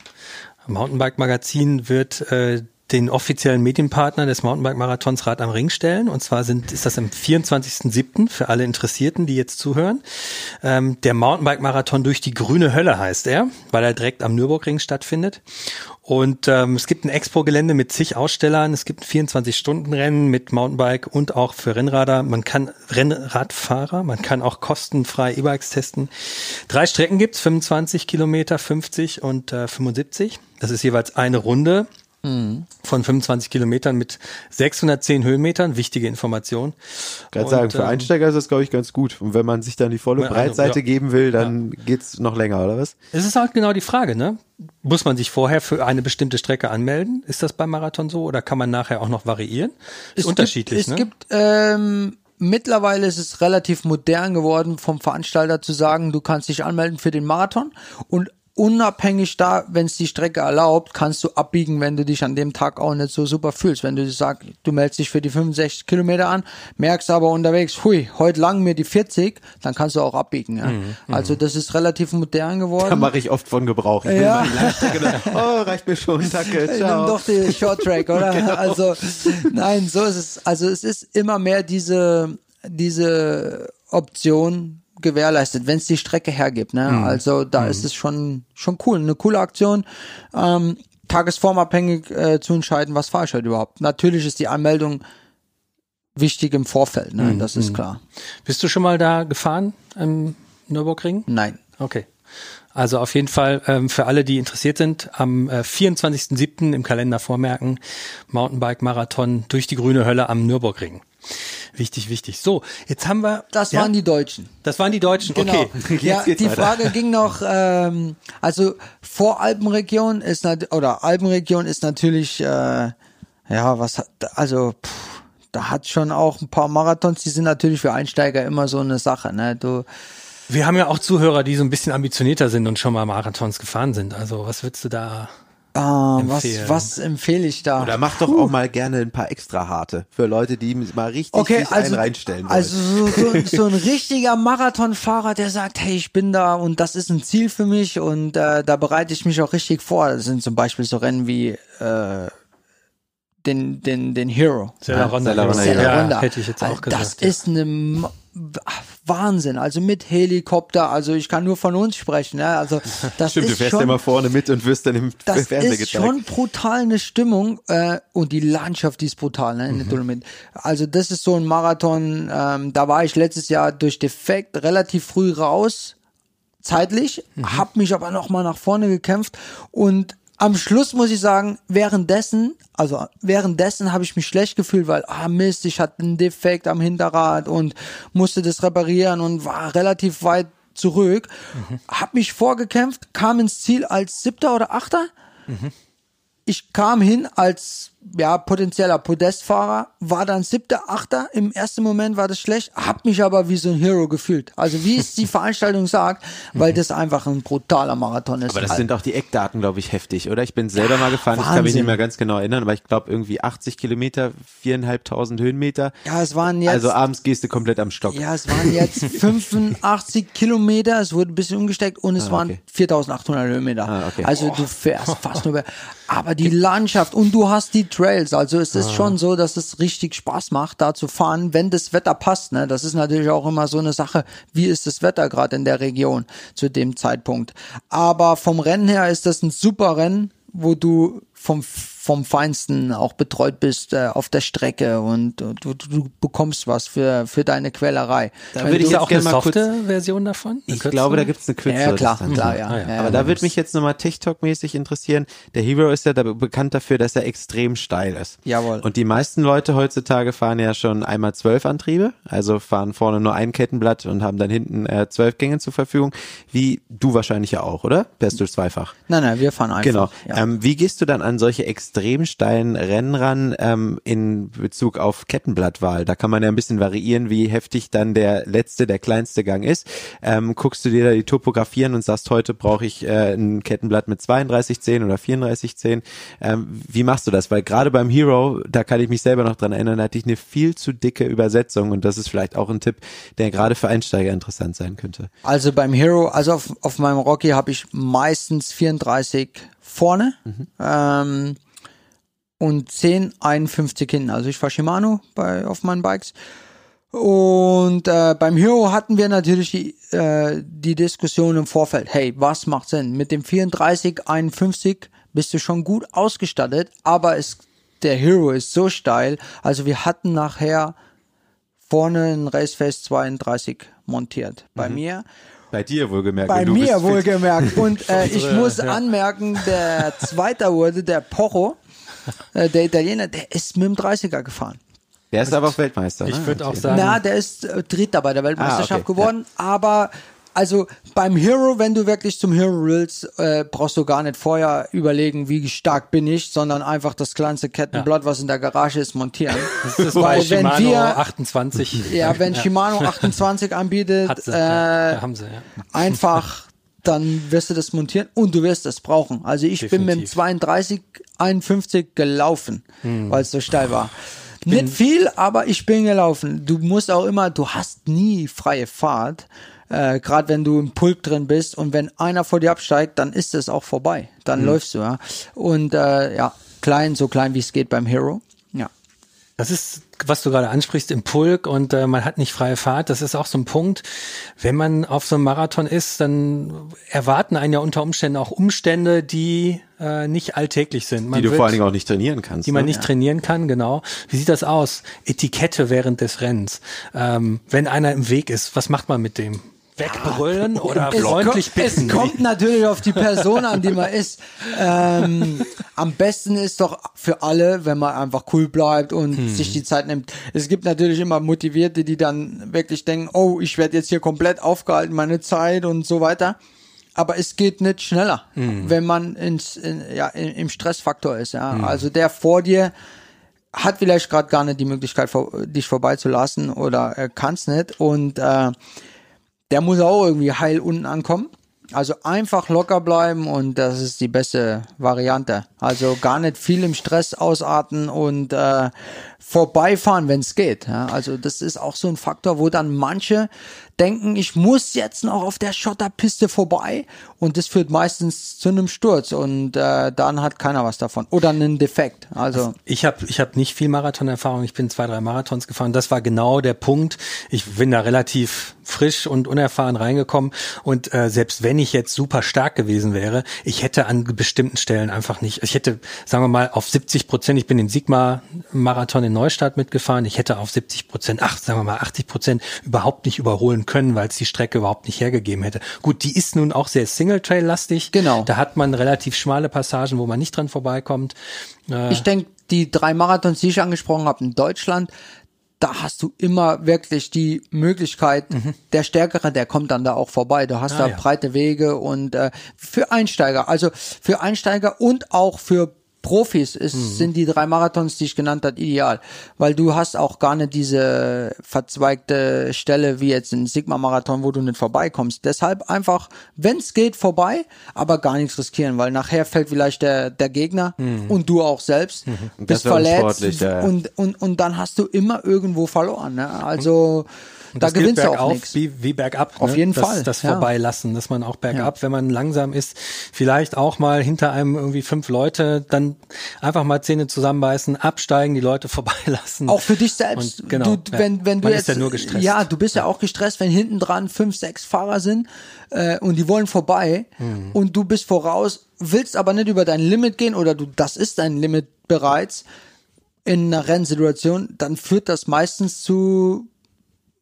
Mountainbike Magazin wird äh, den offiziellen Medienpartner des Mountainbike-Marathons Rad am Ring stellen. Und zwar sind, ist das am 24.07. für alle Interessierten, die jetzt zuhören. Ähm, der Mountainbike-Marathon durch die grüne Hölle heißt er, weil er direkt am Nürburgring stattfindet. Und ähm, es gibt ein Expo-Gelände mit zig Ausstellern. Es gibt ein 24-Stunden-Rennen mit Mountainbike und auch für Rennrader. Man kann Rennradfahrer, man kann auch kostenfrei E-Bikes testen. Drei Strecken gibt's, 25 Kilometer, 50 und äh, 75. Das ist jeweils eine Runde von 25 Kilometern mit 610 Höhenmetern. Wichtige Information. Kann sagen, für ähm, Einsteiger ist das, glaube ich, ganz gut. Und wenn man sich dann die volle also, Breitseite ja. geben will, dann ja. geht's noch länger, oder was? Es ist halt genau die Frage, ne? Muss man sich vorher für eine bestimmte Strecke anmelden? Ist das beim Marathon so? Oder kann man nachher auch noch variieren? Ist es unterschiedlich, gibt, ne? Es gibt, ähm, Mittlerweile ist es relativ modern geworden, vom Veranstalter zu sagen, du kannst dich anmelden für den Marathon und unabhängig da, wenn es die Strecke erlaubt, kannst du abbiegen, wenn du dich an dem Tag auch nicht so super fühlst. Wenn du sagst, du meldest dich für die 65 Kilometer an, merkst aber unterwegs, hui, heute lang mir die 40, dann kannst du auch abbiegen. Ja? Mhm, also das ist relativ modern geworden. Da mache ich oft von Gebrauch. Ich ja. (laughs) oh, reicht mir schon, (laughs) danke, ciao. Nimm doch die Short Track, oder? (laughs) genau. Also nein, so ist es. Also es ist immer mehr diese diese Option, gewährleistet, wenn es die Strecke hergibt. Ne? Mhm. Also da mhm. ist es schon schon cool, eine coole Aktion. Ähm, tagesformabhängig äh, zu entscheiden, was fahre ich heute überhaupt. Natürlich ist die Anmeldung wichtig im Vorfeld, ne? Mhm. das ist mhm. klar. Bist du schon mal da gefahren im Nürburgring? Nein. Okay. Also auf jeden Fall ähm, für alle, die interessiert sind, am äh, 24.07. im Kalender vormerken, Mountainbike-Marathon durch die grüne Hölle am Nürburgring. Wichtig, wichtig. So, jetzt haben wir. Das ja? waren die Deutschen. Das waren die Deutschen. Genau. Okay. (laughs) ja, die weiter. Frage ging noch. Ähm, also vor Alpenregion ist oder Alpenregion ist natürlich äh, ja was hat also pff, da hat schon auch ein paar Marathons. Die sind natürlich für Einsteiger immer so eine Sache. Ne, du. Wir haben ja auch Zuhörer, die so ein bisschen ambitionierter sind und schon mal Marathons gefahren sind. Also was würdest du da Ah, was, empfehlen? was empfehle ich da? Oder mach doch auch mal gerne ein paar extra harte für Leute, die mal richtig Okay, sich also, einen reinstellen wollen. also so, so, so ein (laughs) richtiger Marathonfahrer, der sagt, hey, ich bin da und das ist ein Ziel für mich und äh, da bereite ich mich auch richtig vor. Das sind zum Beispiel so Rennen wie äh, den, den, den Hero. Serra Ronda. Serra Ronda, ja, hätte ich jetzt auch gesagt. Das ist eine Wahnsinn. Also mit Helikopter, also ich kann nur von uns sprechen. Ja? Also (laughs) das Stimmt, ist du fährst schon, immer vorne mit und wirst dann im das Fernseher ist gezeigt. schon brutal eine Stimmung äh, und die Landschaft die ist brutal ne, in Mhm. Dolomiten. Also das ist so ein Marathon, ähm, da war ich letztes Jahr durch Defekt relativ früh raus, zeitlich, Mhm. hab mich aber noch mal nach vorne gekämpft und am Schluss muss ich sagen, währenddessen, also währenddessen habe ich mich schlecht gefühlt, weil ah Mist, ich hatte einen Defekt am Hinterrad und musste das reparieren und war relativ weit zurück, hab mich vorgekämpft, kam ins Ziel als Siebter oder Achter. Ich kam hin als ja potenzieller Podestfahrer, war dann Siebter, Achter. Im ersten Moment war das schlecht, hab mich aber wie so ein Hero gefühlt. Also wie es die (laughs) Veranstaltung sagt, weil das einfach ein brutaler Marathon ist. Aber das sind auch die Eckdaten, glaube ich, heftig, oder? Ich bin selber mal gefahren, ich kann mich Wahnsinn. nicht mehr ganz genau erinnern, aber ich glaube irgendwie 80 Kilometer, viereinhalbtausend Höhenmeter. ja, es waren jetzt Also abends gehst du komplett am Stock. Ja, es waren jetzt (laughs) 85 Kilometer, es wurde ein bisschen umgesteckt und es Ah, waren okay. 4800 Höhenmeter. Ah, okay. Also du fährst fast nur, (laughs) aber die Landschaft und du hast die Trails, also es Ah. ist schon so, dass es richtig Spaß macht, da zu fahren, wenn das Wetter passt. Ne? Das ist natürlich auch immer so eine Sache, wie ist das Wetter gerade in der Region zu dem Zeitpunkt. Aber vom Rennen her ist das ein super Rennen, wo du vom vom Feinsten auch betreut bist äh, auf der Strecke und, und du, du bekommst was für für deine Quälerei. Da würde ich ja auch eine gerne mal kurz- softe Version davon? Ich glaube, da gibt's eine kürzere ja, klar, klar, ja. Ah, ja. ja, Aber da würde mich jetzt nochmal TikTok-mäßig interessieren. Der Hero ist ja da bekannt dafür, dass er extrem steil ist. Jawohl. Und die meisten Leute heutzutage fahren ja schon einmal zwölf Antriebe, also fahren vorne nur ein Kettenblatt und haben dann hinten äh, zwölf Gänge zur Verfügung. Wie du wahrscheinlich ja auch, oder? Fährst du zweifach? Nein, nein, wir fahren einfach. Genau. Ja. Ähm, wie gehst du dann an solche extrem steilen Rennen ran ähm, in Bezug auf Kettenblattwahl? Da kann man ja ein bisschen variieren, wie heftig dann der letzte, der kleinste Gang ist. Ähm, guckst du dir da die Topografien und sagst, heute brauche ich äh, ein Kettenblatt mit 3210 oder 3410. Ähm, wie machst du das? Weil gerade beim Hero, da kann ich mich selber noch dran erinnern, da hatte ich eine viel zu dicke Übersetzung und das ist vielleicht auch ein Tipp, der gerade für Einsteiger interessant sein könnte. Also beim Hero, also auf, auf meinem Rocky habe ich meistens 34 vorne ähm, und 10, 51 hinten. Also ich fahre Shimano bei, auf meinen Bikes. Und äh, beim Hero hatten wir natürlich die, äh, die Diskussion im Vorfeld. Hey, was macht Sinn? Mit dem 34, 51 bist du schon gut ausgestattet, aber es, der Hero ist so steil. Also wir hatten nachher vorne ein Raceface 32 montiert. Bei mir. Bei dir wohlgemerkt. Bei mir wohlgemerkt. Und (laughs) äh, ich muss anmerken, der Zweiter wurde, der Pocho, der Italiener, der ist mit dem 30er gefahren. Der ist aber auch Weltmeister. Ich ne? würde auch sagen, Na, der ist äh, Dritter bei der Weltmeisterschaft Ah, okay, geworden, aber also beim Hero, wenn du wirklich zum Hero willst, äh, brauchst du gar nicht vorher überlegen, wie stark bin ich, sondern einfach das kleinste Kettenblatt, was in der Garage ist, montieren. (laughs) das ist Weil wenn Shimano wir, 28. ja, wenn Shimano 28 anbietet, Hat sie, äh, ja, sie, ja. einfach, dann wirst du das montieren und du wirst es brauchen. Also ich bin mit dem Definitiv. 32, 51 gelaufen, weil es so steil war. Nicht viel, aber ich bin gelaufen. Du musst auch immer, du hast nie freie Fahrt. Äh, Gerade wenn du im Pulk drin bist und wenn einer vor dir absteigt, dann ist es auch vorbei. Dann läufst du, ja. Und äh, ja, klein, so klein wie es geht beim Hero. Ja. Das ist, was du gerade ansprichst, im Pulk und äh, man hat nicht freie Fahrt. Das ist auch so ein Punkt. Wenn man auf so einem Marathon ist, dann erwarten einen ja unter Umständen auch Umstände, die äh, nicht alltäglich sind. Man Die du wird- vor allen Dingen auch nicht trainieren kannst. die man ne? nicht trainieren kann, genau. Wie sieht das aus? Etikette während des Rennens. Ähm, wenn einer im Weg ist, was macht man mit dem? Wegbrüllen oder Es freundlich ko- bitten? Es kommt natürlich auf die Person an, die man ist. Ähm, am besten ist doch für alle, wenn man einfach cool bleibt und Hm. sich die Zeit nimmt. Es gibt natürlich immer Motivierte, die dann wirklich denken, oh, ich werde jetzt hier komplett aufgehalten, meine Zeit und so weiter. Aber es geht nicht schneller, Hm. wenn man ins, in, ja, im Stressfaktor ist. Ja. Also der vor dir hat vielleicht gerade gar nicht die Möglichkeit, dich vorbeizulassen oder äh, kann es nicht. Und äh, der muss auch irgendwie heil unten ankommen. Also einfach locker bleiben und das ist die beste Variante. Also gar nicht viel im Stress ausarten und äh, vorbeifahren, wenn es geht. Ja, also das ist auch so ein Faktor, wo dann manche denken, ich muss jetzt noch auf der Schotterpiste vorbei. Und das führt meistens zu einem Sturz. Und äh, dann hat keiner was davon. Oder einen Defekt. Also. Ich habe ich hab nicht viel Marathonerfahrung, ich bin zwei, drei Marathons gefahren. Das war genau der Punkt. Ich bin da relativ frisch und unerfahren reingekommen. Und äh, selbst wenn ich jetzt super stark gewesen wäre, ich hätte an bestimmten Stellen einfach nicht, ich hätte, sagen wir mal, auf 70 Prozent, ich bin den Sigma-Marathon in Neustadt mitgefahren, ich hätte auf 70 Prozent, ach, sagen wir mal 80 Prozent überhaupt nicht überholen können, weil es die Strecke überhaupt nicht hergegeben hätte. Gut, die ist nun auch sehr Single-Trail-lastig. Genau. Da hat man relativ schmale Passagen, wo man nicht dran vorbeikommt. Äh, Ich denke, die drei Marathons, die ich angesprochen habe in Deutschland, da hast du immer wirklich die Möglichkeit, der Stärkere, der kommt dann da auch vorbei. Du hast Mhm. Ah, da ja. breite Wege und äh, für Einsteiger, also für Einsteiger und auch für Profis ist, Mhm. sind die drei Marathons, die ich genannt habe, ideal, weil du hast auch gar nicht diese verzweigte Stelle wie jetzt ein Sigma-Marathon, wo du nicht vorbeikommst. Deshalb einfach, wenn es geht, vorbei, aber gar nichts riskieren, weil nachher fällt vielleicht der, der Gegner Mhm. und du auch selbst, bist wär verletzt ja. Und, und, und dann hast du immer irgendwo verloren. Ne? Also da das gilt gewinnst du auch nichts. Wie, wie bergab. Auf ne? jeden das, Fall, Das ja. Vorbeilassen, dass man auch bergab, wenn man langsam ist, vielleicht auch mal hinter einem irgendwie fünf Leute, dann einfach mal Zähne zusammenbeißen, absteigen, die Leute (laughs) vorbeilassen. Auch für dich selbst. Und genau, du, ja. wenn, wenn du Man jetzt, ist ja nur gestresst. Ja, du bist ja auch gestresst, wenn hinten dran fünf, sechs Fahrer sind äh, und die wollen vorbei Mhm. und du bist voraus, willst aber nicht über dein Limit gehen oder du, das ist dein Limit bereits in einer Rennsituation, dann führt das meistens zu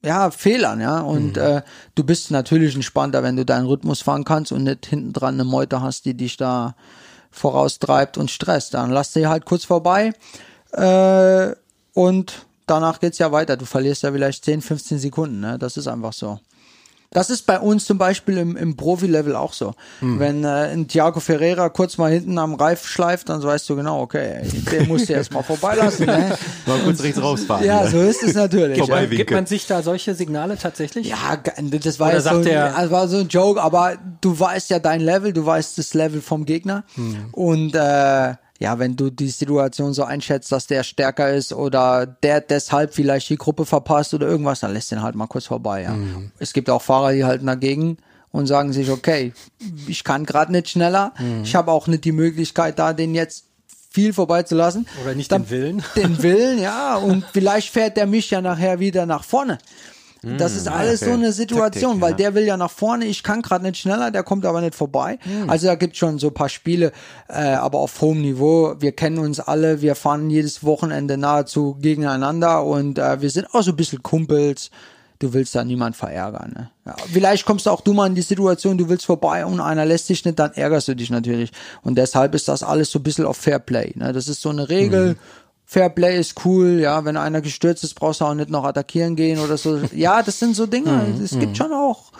ja, Fehlern, ja. Und äh, du bist natürlich entspannter, wenn du deinen Rhythmus fahren kannst und nicht hinten dran eine Meute hast, die dich da voraustreibt und stresst. Dann lass sie halt kurz vorbei äh, und danach geht's ja weiter. Du verlierst ja vielleicht 10, 15 Sekunden, ne? Das ist einfach so. Das ist bei uns zum Beispiel im, im Profi-Level auch so. Wenn äh, ein Thiago Ferreira kurz mal hinten am Reif schleift, dann weißt du genau, okay, den musst du erst mal vorbeilassen. Ne? (laughs) Mal kurz rechts rausfahren. Ja, so ist es natürlich. Gibt, ja. man, gibt man sich da solche Signale tatsächlich? Ja, das war, Oder jetzt so, sagt ein- er- das war so ein Joke, aber du weißt ja dein Level, du weißt das Level vom Gegner. Hm. Und äh, ja, wenn du die Situation so einschätzt, dass der stärker ist oder der deshalb vielleicht die Gruppe verpasst oder irgendwas, dann lässt den halt mal kurz vorbei. Ja. Hm. Es gibt auch Fahrer, die halten dagegen und sagen sich, okay, ich kann gerade nicht schneller, Hm. ich habe auch nicht die Möglichkeit, da den jetzt viel vorbeizulassen. Oder nicht Dann- den Willen? Den (laughs) Willen, ja. Und vielleicht fährt der mich ja nachher wieder nach vorne. Das ist alles okay. so eine Situation, Taktik, weil ja. der will ja nach vorne, ich kann gerade nicht schneller, der kommt aber nicht vorbei. Also da gibt schon so ein paar Spiele, äh, aber auf hohem Niveau. Wir kennen uns alle, wir fahren jedes Wochenende nahezu gegeneinander und äh, wir sind auch so ein bisschen Kumpels. Du willst da niemand verärgern. Ne? Ja, vielleicht kommst auch du mal in die Situation, du willst vorbei und einer lässt dich nicht, dann ärgerst du dich natürlich. Und deshalb ist das alles so ein bisschen auf Fairplay. Ne? Das ist so eine Regel. Fairplay ist cool, ja, wenn einer gestürzt ist, brauchst du auch nicht noch attackieren gehen oder so. (laughs) Ja, das sind so Dinge, es gibt schon auch.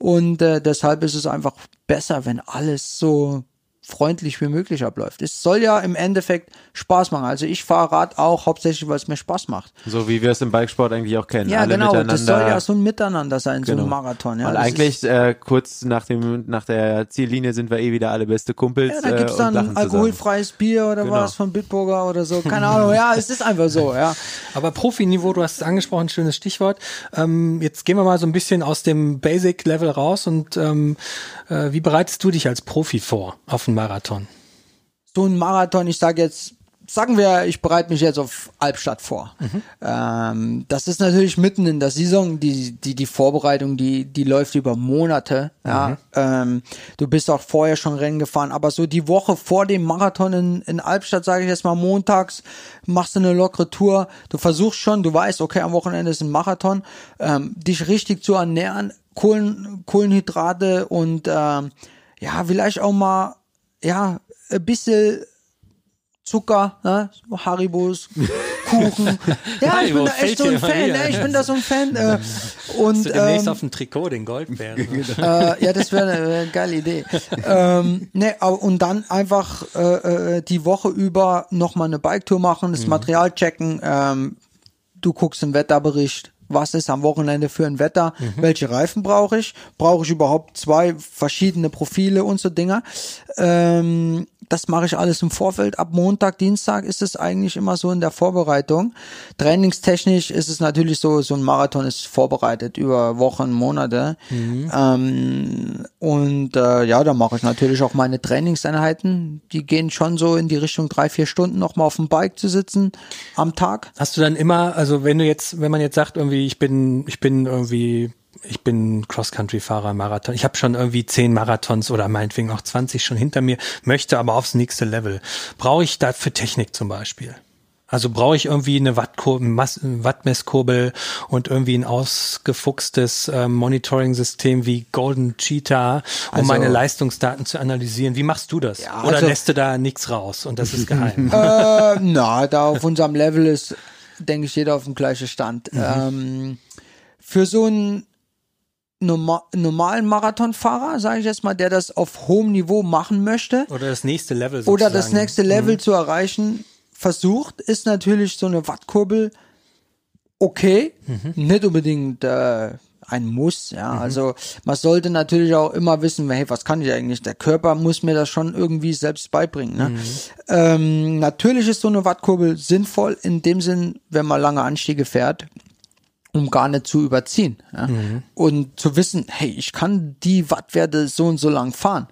Und äh, deshalb ist es einfach besser, wenn alles so freundlich wie möglich abläuft. Es soll ja im Endeffekt Spaß machen. Also ich fahre Rad auch hauptsächlich, weil es mir Spaß macht. So wie wir es im Bikesport eigentlich auch kennen. Ja, Alle genau. miteinander. Das soll ja so ein Miteinander sein, so Genau. ein Marathon. Ja, und eigentlich äh, kurz nach dem nach der Ziellinie sind wir eh wieder alle beste Kumpels. Ja, da gibt's äh, und dann lachen alkoholfreies Bier oder Genau. was von Bitburger oder so. (laughs) Keine Ahnung. Ja, es ist einfach so, ja. Aber Profiniveau, du hast es angesprochen, schönes Stichwort. Ähm, jetzt gehen wir mal so ein bisschen aus dem Basic-Level raus und ähm, äh, wie bereitest du dich als Profi vor auf einen Marathon? so ein Marathon, ich sage jetzt, sagen wir, ich bereite mich jetzt auf Albstadt vor. Ähm, das ist natürlich mitten in der Saison, die, die, die Vorbereitung, die, die läuft über Monate. Ja. Ähm, du bist auch vorher schon Rennen gefahren, aber so die Woche vor dem Marathon in, in Albstadt, sage ich jetzt mal montags, machst du eine lockere Tour. Du versuchst schon, du weißt, okay, am Wochenende ist ein Marathon, ähm, dich richtig zu ernähren, Kohlen, Kohlenhydrate und ähm, ja, vielleicht auch mal ja, ein bisschen Zucker, ne? Haribos, (laughs) Kuchen. Ja, ich bin da echt so ein Fan, ne? Ich bin da so ein Fan. Äh, und Hast du demnächst ähm, auf dem Trikot den Goldbären? (laughs) äh, ja, das wäre eine äh, geile Idee. ähm, ne, aber, und dann einfach äh, äh, die Woche über nochmal eine Biketour machen, das Material checken. Ähm, du guckst im Wetterbericht, was ist am Wochenende für ein Wetter, welche Reifen brauche ich, brauche ich überhaupt zwei verschiedene Profile und so Dinger. Ähm, das mache ich alles im Vorfeld. Ab Montag, Dienstag ist es eigentlich immer so in der Vorbereitung. Trainingstechnisch ist es natürlich so, so ein Marathon ist vorbereitet über Wochen, Monate. Ähm, und äh, ja, da mache ich natürlich auch meine Trainingseinheiten. Die gehen schon so in die Richtung drei, vier Stunden nochmal auf dem Bike zu sitzen am Tag. Hast du dann immer, also wenn du jetzt, wenn man jetzt sagt, irgendwie, ich bin, ich bin irgendwie, ich bin Cross-Country-Fahrer, Marathon, ich habe schon irgendwie zehn Marathons oder meinetwegen auch 20 schon hinter mir, möchte aber aufs nächste Level. Brauche ich dafür Technik zum Beispiel? Also brauche ich irgendwie eine Wattmesskurbel und irgendwie ein ausgefuchstes ähm, Monitoring-System wie Golden Cheetah, um Also- meine Leistungsdaten zu analysieren. Wie machst du das? Ja, Oder also- lässt du da nichts raus und das ist geheim? (laughs) äh, na, da auf unserem Level ist, denke ich, jeder auf dem gleichen Stand. Ähm, für so einen norma normalen Marathonfahrer, sage ich jetzt mal, der das auf hohem Niveau machen möchte Oder das nächste Level sozusagen. oder das nächste Level zu erreichen versucht, ist natürlich so eine Wattkurbel okay, nicht unbedingt äh, ein Muss, ja. Also man sollte natürlich auch immer wissen, hey, was kann ich eigentlich? Der Körper muss mir das schon irgendwie selbst beibringen. Ne? Ähm, natürlich ist so eine Wattkurbel sinnvoll in dem Sinn, wenn man lange Anstiege fährt, um gar nicht zu überziehen. Ja? Und zu wissen, hey, ich kann die Wattwerte so und so lang fahren.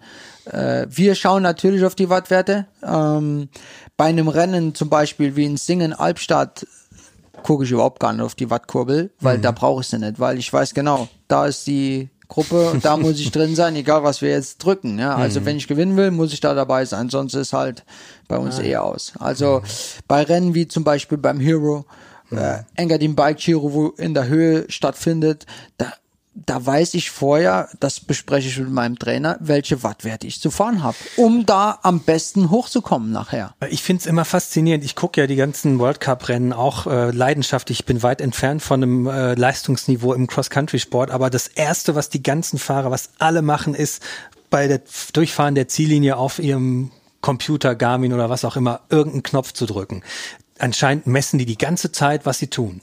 Äh, wir schauen natürlich auf die Wattwerte. Ähm, bei einem Rennen zum Beispiel wie in Singen Albstadt gucke ich überhaupt gar nicht auf die Wattkurbel, weil da brauche ich sie nicht, weil ich weiß genau, da ist die Gruppe da muss ich drin sein, egal was wir jetzt drücken. Ja? Also wenn ich gewinnen will, muss ich da dabei sein, sonst ist halt bei uns eher aus. Also bei Rennen wie zum Beispiel beim Hero, äh, Engadin Bike Giro, wo in der Höhe stattfindet, da da weiß ich vorher, das bespreche ich mit meinem Trainer, welche Wattwerte ich zu fahren habe, um da am besten hochzukommen nachher. Ich find's immer faszinierend. Ich gucke ja die ganzen World Cup-Rennen auch äh, leidenschaftlich. Ich bin weit entfernt von einem äh, Leistungsniveau im Cross-Country-Sport. Aber das Erste, was die ganzen Fahrer, was alle machen, ist bei der Durchfahren der Ziellinie auf ihrem Computer, Garmin oder was auch immer, irgendeinen Knopf zu drücken. Anscheinend messen die die ganze Zeit, was sie tun.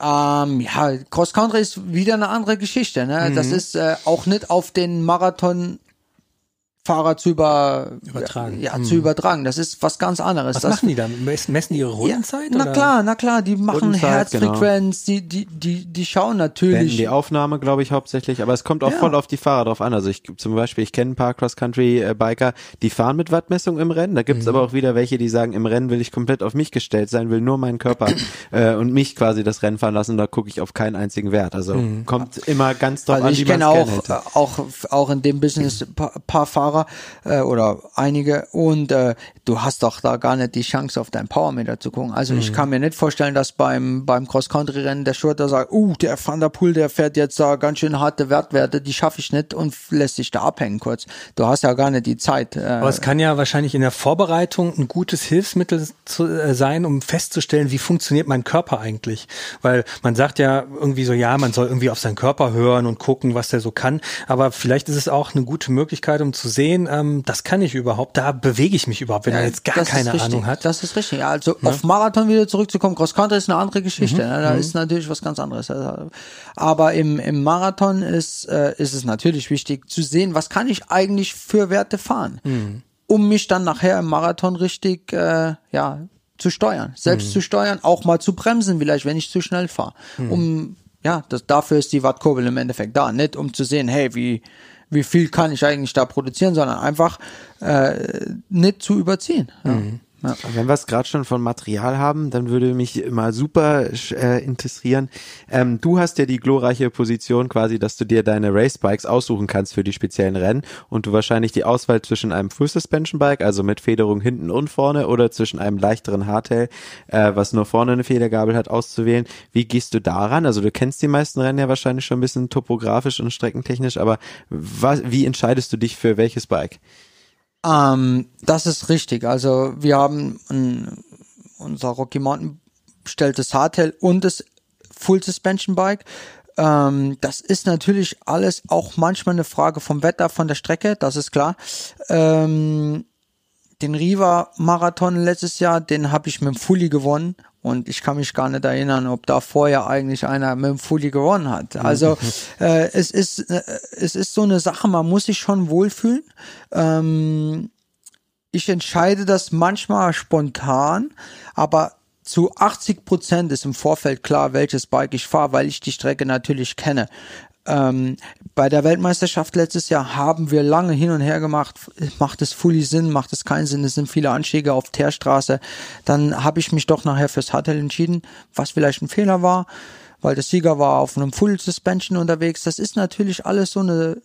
Ähm, ja, Cross Country ist wieder eine andere Geschichte. Ne? Das ist äh, auch nicht auf den Marathon Fahrer zu über, Übertragen. Ja, zu übertragen. Das ist was ganz anderes. Was das, machen die da? Messen messen die ihre Rundenzeit? Na oder? klar, na klar, die machen Rundenzeit, Herzfrequenz, die, die, die, die schauen natürlich. die Aufnahme, glaube ich, hauptsächlich. Aber es kommt auch Ja. voll auf die Fahrer drauf an. Also ich zum Beispiel, ich kenne ein paar Cross-Country-Biker, die fahren mit Wattmessung im Rennen. Da gibt's Mhm. aber auch wieder welche, die sagen, im Rennen will ich komplett auf mich gestellt sein, will nur meinen Körper (clears throat) äh, und mich quasi das Rennen fahren lassen. Da gucke ich auf keinen einzigen Wert. Also kommt immer ganz drauf Mhm. Also an, ich wie man kenne es auch, äh, auch, auch in dem Business paar, paar Fahrer äh, oder einige und äh, du hast doch da gar nicht die Chance auf deinen Powermeter zu gucken. Also Mhm. ich kann mir nicht vorstellen, dass beim beim Cross-Country-Rennen der Schurter sagt, uh, der Van der Poel, der fährt jetzt da ganz schön harte Wertwerte, die schaffe ich nicht und lässt sich da abhängen kurz. Du hast ja gar nicht die Zeit. Äh, Aber es kann ja wahrscheinlich in der Vorbereitung ein gutes Hilfsmittel zu, äh, sein, um festzustellen, wie funktioniert mein Körper eigentlich. Weil man sagt ja irgendwie so, ja, man soll irgendwie auf seinen Körper hören und gucken, was der so kann. Aber vielleicht ist es auch eine gute Möglichkeit, um zu sehen, ähm, das kann ich überhaupt, da bewege ich mich überhaupt, wenn man jetzt gar keine. Ahnung hat. Das ist richtig. Ja, also auf Marathon wieder zurückzukommen, Cross Country ist eine andere Geschichte. Mhm. ne? Da ist natürlich was ganz anderes. Also, Aber im, im Marathon ist, äh, ist es natürlich wichtig zu sehen, was kann ich eigentlich für Werte fahren, Mhm. um mich dann nachher im Marathon richtig, äh, ja, zu steuern, selbst Mhm. zu steuern, auch mal zu bremsen, vielleicht, wenn ich zu schnell fahre. Mhm. Um, ja, das, dafür ist die Wattkurbel im Endeffekt da, nicht um zu sehen, hey, wie, wie viel kann ich eigentlich da produzieren, sondern einfach äh, nicht zu überziehen. Ja. Mhm. Ja. Wenn wir es gerade schon von Material haben, dann würde mich mal super äh, interessieren. Ähm, du hast ja die glorreiche Position quasi, dass du dir deine Racebikes aussuchen kannst für die speziellen Rennen und du wahrscheinlich die Auswahl zwischen einem Full Suspension Bike, also mit Federung hinten und vorne, oder zwischen einem leichteren Hardtail, äh, was nur vorne eine Federgabel hat, auszuwählen. Wie gehst du daran? Also du kennst die meisten Rennen ja wahrscheinlich schon ein bisschen topografisch und streckentechnisch, aber was, wie entscheidest du dich für welches Bike? Ähm, das ist richtig. Also wir haben ein, unser Rocky Mountain stellt das Hardtail und das Full Suspension Bike. Ähm, das ist natürlich alles auch manchmal eine Frage vom Wetter, von der Strecke, das ist klar. Ähm, den Riva Marathon letztes Jahr, den habe ich mit dem Fully gewonnen und ich kann mich gar nicht erinnern, ob da vorher eigentlich einer mit dem Fully gewonnen hat. Also äh, es ist äh, es ist so eine Sache, man muss sich schon wohlfühlen. Ähm, ich entscheide das manchmal spontan, aber zu 80 Prozent ist im Vorfeld klar, welches Bike ich fahre, weil ich die Strecke natürlich kenne. Ähm, bei der Weltmeisterschaft letztes Jahr haben wir lange hin und her gemacht, macht es fully Sinn, macht es keinen Sinn, es sind viele Anstiege auf Teerstraße. Dann habe ich mich doch nachher fürs Hardtail entschieden, was vielleicht ein Fehler war, weil der Sieger war auf einem Full Suspension unterwegs. Das ist natürlich alles so eine,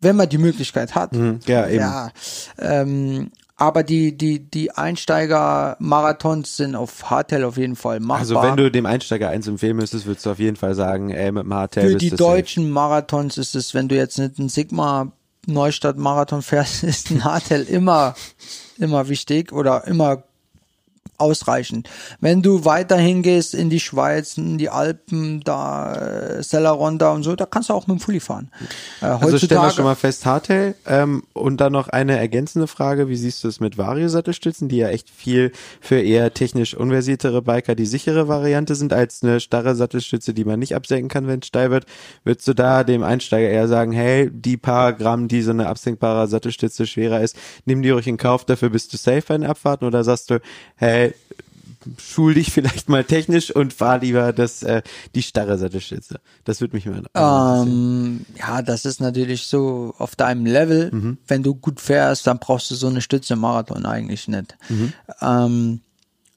wenn man die Möglichkeit hat. ja, eben. Ja, ähm, aber die, die, die Einsteiger-Marathons sind auf Hardtail auf jeden Fall machbar. Also wenn du dem Einsteiger eins empfehlen müsstest, würdest du auf jeden Fall sagen, ey, mit dem Hardtail Für die du safe. deutschen Marathons ist es, wenn du jetzt nicht einen Sigma Neustadt Marathon fährst, (laughs) ist ein Hardtail immer, immer wichtig oder immer ausreichend. Wenn du weiterhin gehst in die Schweiz, in die Alpen, da äh, Selleronda und so, da kannst du auch mit dem Fully fahren. Äh, Also stellen wir schon mal fest, Hardtail. Ähm, und dann noch eine ergänzende Frage. Wie siehst du es mit Vario-Sattelstützen, die ja echt viel für eher technisch unversiertere Biker die sichere Variante sind, als eine starre Sattelstütze, die man nicht absenken kann, wenn es steil wird. Würdest du da dem Einsteiger eher sagen, hey, die paar Gramm, die so eine absenkbare Sattelstütze schwerer ist, nimm die ruhig in Kauf, dafür bist du safe bei den Abfahrten? Oder sagst du, hey, schul dich vielleicht mal technisch und fahr lieber das, äh, die starre Sattelstütze. Das würde mich mal interessieren. Ähm, ja, das ist natürlich so auf deinem Level. Mhm. Wenn du gut fährst, dann brauchst du so eine Stütze im Marathon eigentlich nicht. Mhm. Ähm,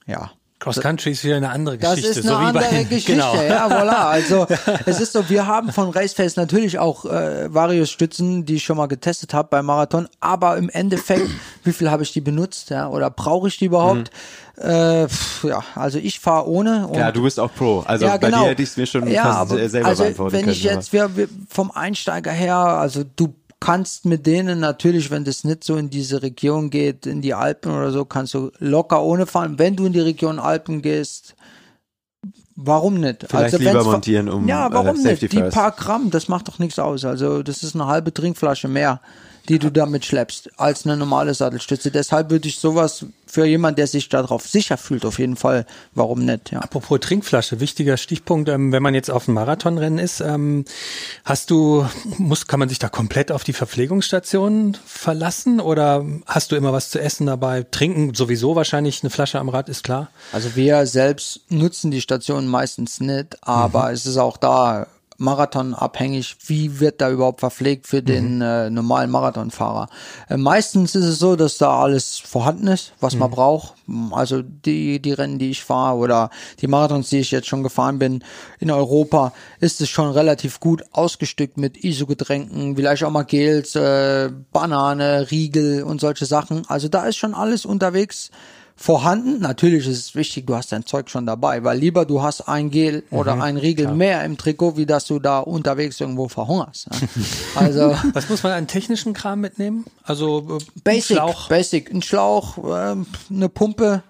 ja. Cross Country ist wieder eine andere Das Geschichte. ist eine so wie andere bei, (laughs) Geschichte, Genau. ja, voilà. Also (laughs) es ist so, wir haben von Raceface natürlich auch äh, Varios-Stützen, die ich schon mal getestet habe beim Marathon, aber im Endeffekt, (clears throat) wie viel habe ich die benutzt, ja, oder brauche ich die überhaupt? Äh, pff, ja, also ich fahre ohne. Ja, du bist auch Pro. Also ja, bei genau. dir hätte ich es mir schon ja, fast aber, selber also, beantworten wenn können. ich jetzt wir, wir vom Einsteiger her, also du kannst mit denen natürlich, wenn das nicht so in diese Region geht, in die Alpen oder so, kannst du locker ohne fahren. Wenn du in die Region Alpen gehst, warum nicht? Vielleicht lieber wenn's ver- montieren, um, ja, äh, warum Safety nicht? Die first. paar Gramm, das macht doch nichts aus. Also das ist eine halbe Trinkflasche mehr, die du damit schleppst, als eine normale Sattelstütze. Deshalb würde ich sowas für jemanden, der sich darauf sicher fühlt, auf jeden Fall, warum nicht? Ja. Apropos Trinkflasche, wichtiger Stichpunkt, ähm, wenn man jetzt auf dem Marathonrennen ist, ähm, hast du, muss, kann man sich da komplett auf die Verpflegungsstation verlassen oder hast du immer was zu essen dabei? Trinken sowieso wahrscheinlich eine Flasche am Rad, ist klar. Also wir selbst nutzen die Station meistens nicht, aber es ist auch da marathonabhängig, wie wird da überhaupt verpflegt für den äh, normalen Marathonfahrer. Äh, meistens ist es so, dass da alles vorhanden ist, was man braucht. Also die, die Rennen, die ich fahre oder die Marathons, die ich jetzt schon gefahren bin in Europa, ist es schon relativ gut ausgestückt mit ISO-Getränken, vielleicht auch mal Gels, äh, Banane, Riegel und solche Sachen. Also da ist schon alles unterwegs vorhanden. Natürlich ist es wichtig, du hast dein Zeug schon dabei, weil lieber du hast ein Gel oder ein Riegel mehr im Trikot, wie dass du da unterwegs irgendwo verhungerst. ja. (laughs) Also Was muss man an technischen Kram mitnehmen? Also äh, Basic, Schlauch. Basic, ein Schlauch, ähm, eine Pumpe,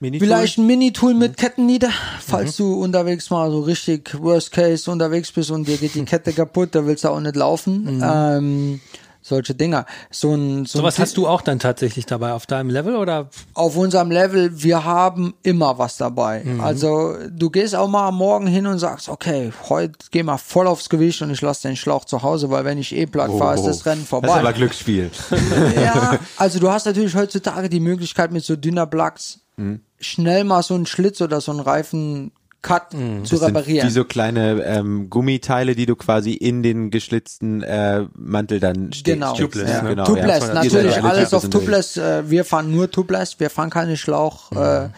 Minitool? vielleicht ein Mini-Tool mit Kettennieder, falls du unterwegs mal so richtig Worst Case unterwegs bist und dir geht die Kette kaputt, da willst du auch nicht laufen. Ähm, solche Dinger. So ein, so Sowas ein hast du auch dann tatsächlich dabei auf deinem Level oder? auf unserem Level, wir haben immer was dabei. Mhm. Also du gehst auch mal am Morgen hin und sagst, okay, heute geh mal voll aufs Gewicht und ich lasse den Schlauch zu Hause, weil wenn ich eh platt fahre, ist das Rennen Oh, Das ist aber vorbei. Glücksspiel. (laughs) ja, (laughs) also du hast natürlich heutzutage die Möglichkeit mit so dünner Plugs Mhm. schnell mal so einen Schlitz oder so einen Reifen Cut zu Mhm. Das sind reparieren. wie so kleine ähm, Gummiteile, die du quasi in den geschlitzten äh, Mantel dann steckst. Genau. Tubeless, ja. ne? genau, Tubeless, ja. natürlich alle alles auf Tubeless Tubeless. Äh, wir fahren nur Tubeless, wir fahren keine Schlauch, äh,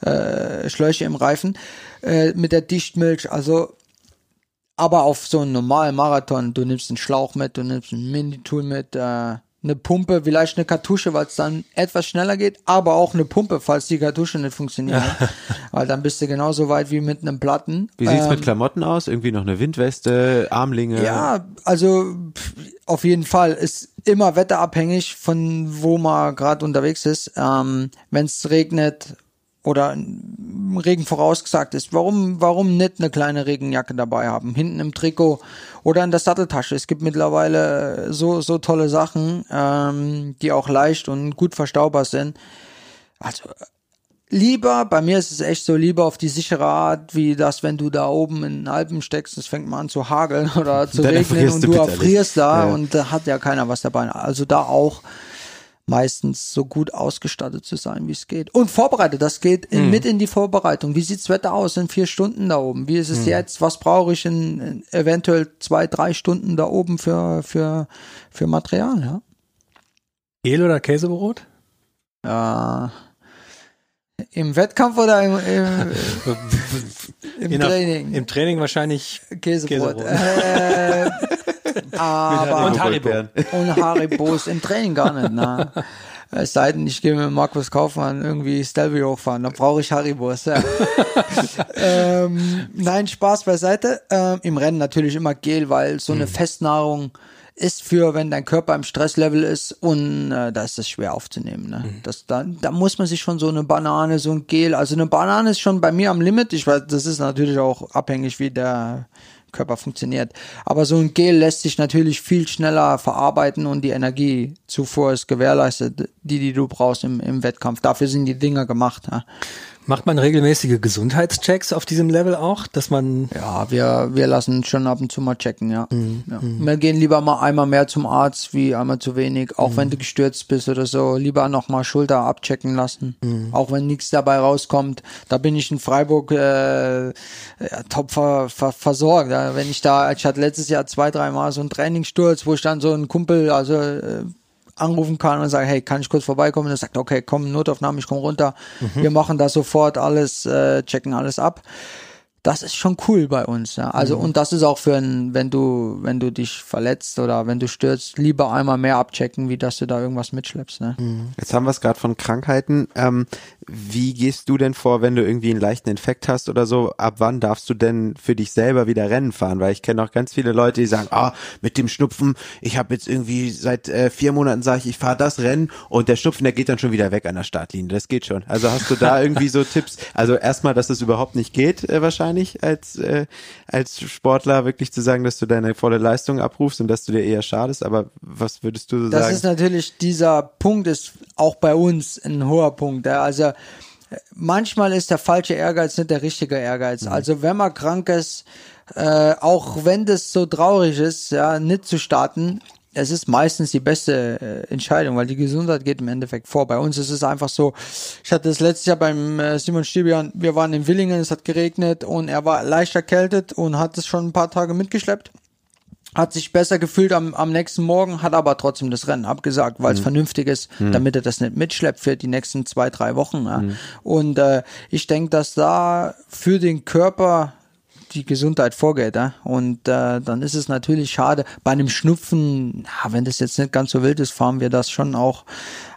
äh, Schläuche im Reifen äh, mit der Dichtmilch. Also, aber auf so einen normalen Marathon, du nimmst einen Schlauch mit, du nimmst ein Mini-Tool mit, äh, eine Pumpe, vielleicht eine Kartusche, weil es dann etwas schneller geht, aber auch eine Pumpe, falls die Kartusche nicht funktioniert. (laughs) weil dann bist du genauso weit wie mit einem Platten. Wie sieht's Ähm, mit Klamotten aus? Irgendwie noch eine Windweste, Armlinge? ja, also auf jeden Fall ist immer wetterabhängig von wo man gerade unterwegs ist. Ähm, Wenn es regnet oder Regen vorausgesagt ist, warum, warum nicht eine kleine Regenjacke dabei haben? Hinten im Trikot oder in der Satteltasche. Es gibt mittlerweile so, so tolle Sachen, ähm, die auch leicht und gut verstaubar sind. Also lieber, bei mir ist es echt so, lieber auf die sichere Art, wie das, wenn du da oben in den Alpen steckst, es fängt mal an zu hageln (laughs) oder zu Dann regnen und du erfrierst da Ja. und da hat ja keiner was dabei. Also da auch meistens so gut ausgestattet zu sein, wie es geht. Und vorbereitet, das geht in, mit in die Vorbereitung. Wie sieht's Wetter aus in vier Stunden da oben? Wie ist es jetzt? Was brauche ich in, in eventuell zwei, drei Stunden da oben für, für, für Material, ja? Gel oder Käsebrot? Ja. Im Wettkampf oder im, im, (laughs) im Training? Im Training wahrscheinlich Käsebrot. Käsebrot. Äh, aber Und Haribo. und Haribos im Training gar nicht. Na. Es sei denn, ich gehe mit Markus Kaufmann irgendwie Stelvio hochfahren, dann brauche ich Haribos. Ja. (laughs) ähm, nein, Spaß beiseite. Ähm, Im Rennen natürlich immer Gel, weil so eine Festnahrung ist für, wenn dein Körper im Stresslevel ist und äh, da ist das schwer aufzunehmen. Ne? Das, da, da muss man sich schon so eine Banane, so ein Gel, also eine Banane ist schon bei mir am Limit. Ich weiß, das ist natürlich auch abhängig, wie der Körper funktioniert. Aber so ein Gel lässt sich natürlich viel schneller verarbeiten und die Energiezufuhr ist gewährleistet, die, die du brauchst im, im Wettkampf. Dafür sind die Dinger gemacht. Ja. Macht man regelmäßige Gesundheitschecks auf diesem Level auch, dass man Ja, wir, wir lassen schon ab und zu mal checken, ja. ja. Wir gehen lieber mal einmal mehr zum Arzt, wie einmal zu wenig. Auch wenn du gestürzt bist oder so, lieber noch mal Schulter abchecken lassen. Auch wenn nichts dabei rauskommt. Da bin ich in Freiburg äh, ja, top ver, ver, versorgt. Wenn ich da, ich hatte letztes Jahr zwei, dreimal so einen Trainingssturz, wo ich dann so einen Kumpel, also äh, anrufen kann und sagen, hey, kann ich kurz vorbeikommen? Und er sagt, okay, komm, Notaufnahme, ich komme runter. Wir machen da sofort alles, äh, checken alles ab. Das ist schon cool bei uns, ja. Also und das ist auch für ein, wenn du, wenn du dich verletzt oder wenn du stürzt, lieber einmal mehr abchecken, wie dass du da irgendwas mitschleppst, ne? Jetzt haben wir es gerade von Krankheiten. Ähm, wie gehst du denn vor, wenn du irgendwie einen leichten Infekt hast oder so? Ab wann darfst du denn für dich selber wieder Rennen fahren? Weil ich kenne auch ganz viele Leute, die sagen, ah, mit dem Schnupfen, ich habe jetzt irgendwie seit äh, vier Monaten sage ich, ich fahre das Rennen und der Schnupfen, der geht dann schon wieder weg an der Startlinie. Das geht schon. Also hast du da (laughs) irgendwie so Tipps? Also erstmal, dass es überhaupt nicht geht, äh, wahrscheinlich als äh, als Sportler wirklich zu sagen, dass du deine volle Leistung abrufst und dass du dir eher schadest. Aber was würdest du so Das sagen? ist natürlich, dieser Punkt ist auch bei uns ein hoher Punkt. Also äh, manchmal ist der falsche Ehrgeiz nicht der richtige Ehrgeiz. Also wenn man krank ist, äh, auch wenn das so traurig ist, ja, nicht zu starten, es ist meistens die beste äh, Entscheidung, weil die Gesundheit geht im Endeffekt vor. Bei uns ist es einfach so, ich hatte das letztes Jahr beim äh, Simon Stibian, wir waren in Willingen, es hat geregnet und er war leicht erkältet und hat es schon ein paar Tage mitgeschleppt hat sich besser gefühlt am, am nächsten Morgen, hat aber trotzdem das Rennen abgesagt, weil es vernünftig ist, damit er das nicht mitschleppt für die nächsten zwei, drei Wochen. Ja. Und äh, ich denke, dass da für den Körper die Gesundheit vorgeht. Ja? Und äh, dann ist es natürlich schade. Bei einem Schnupfen, ja, wenn das jetzt nicht ganz so wild ist, fahren wir das schon auch.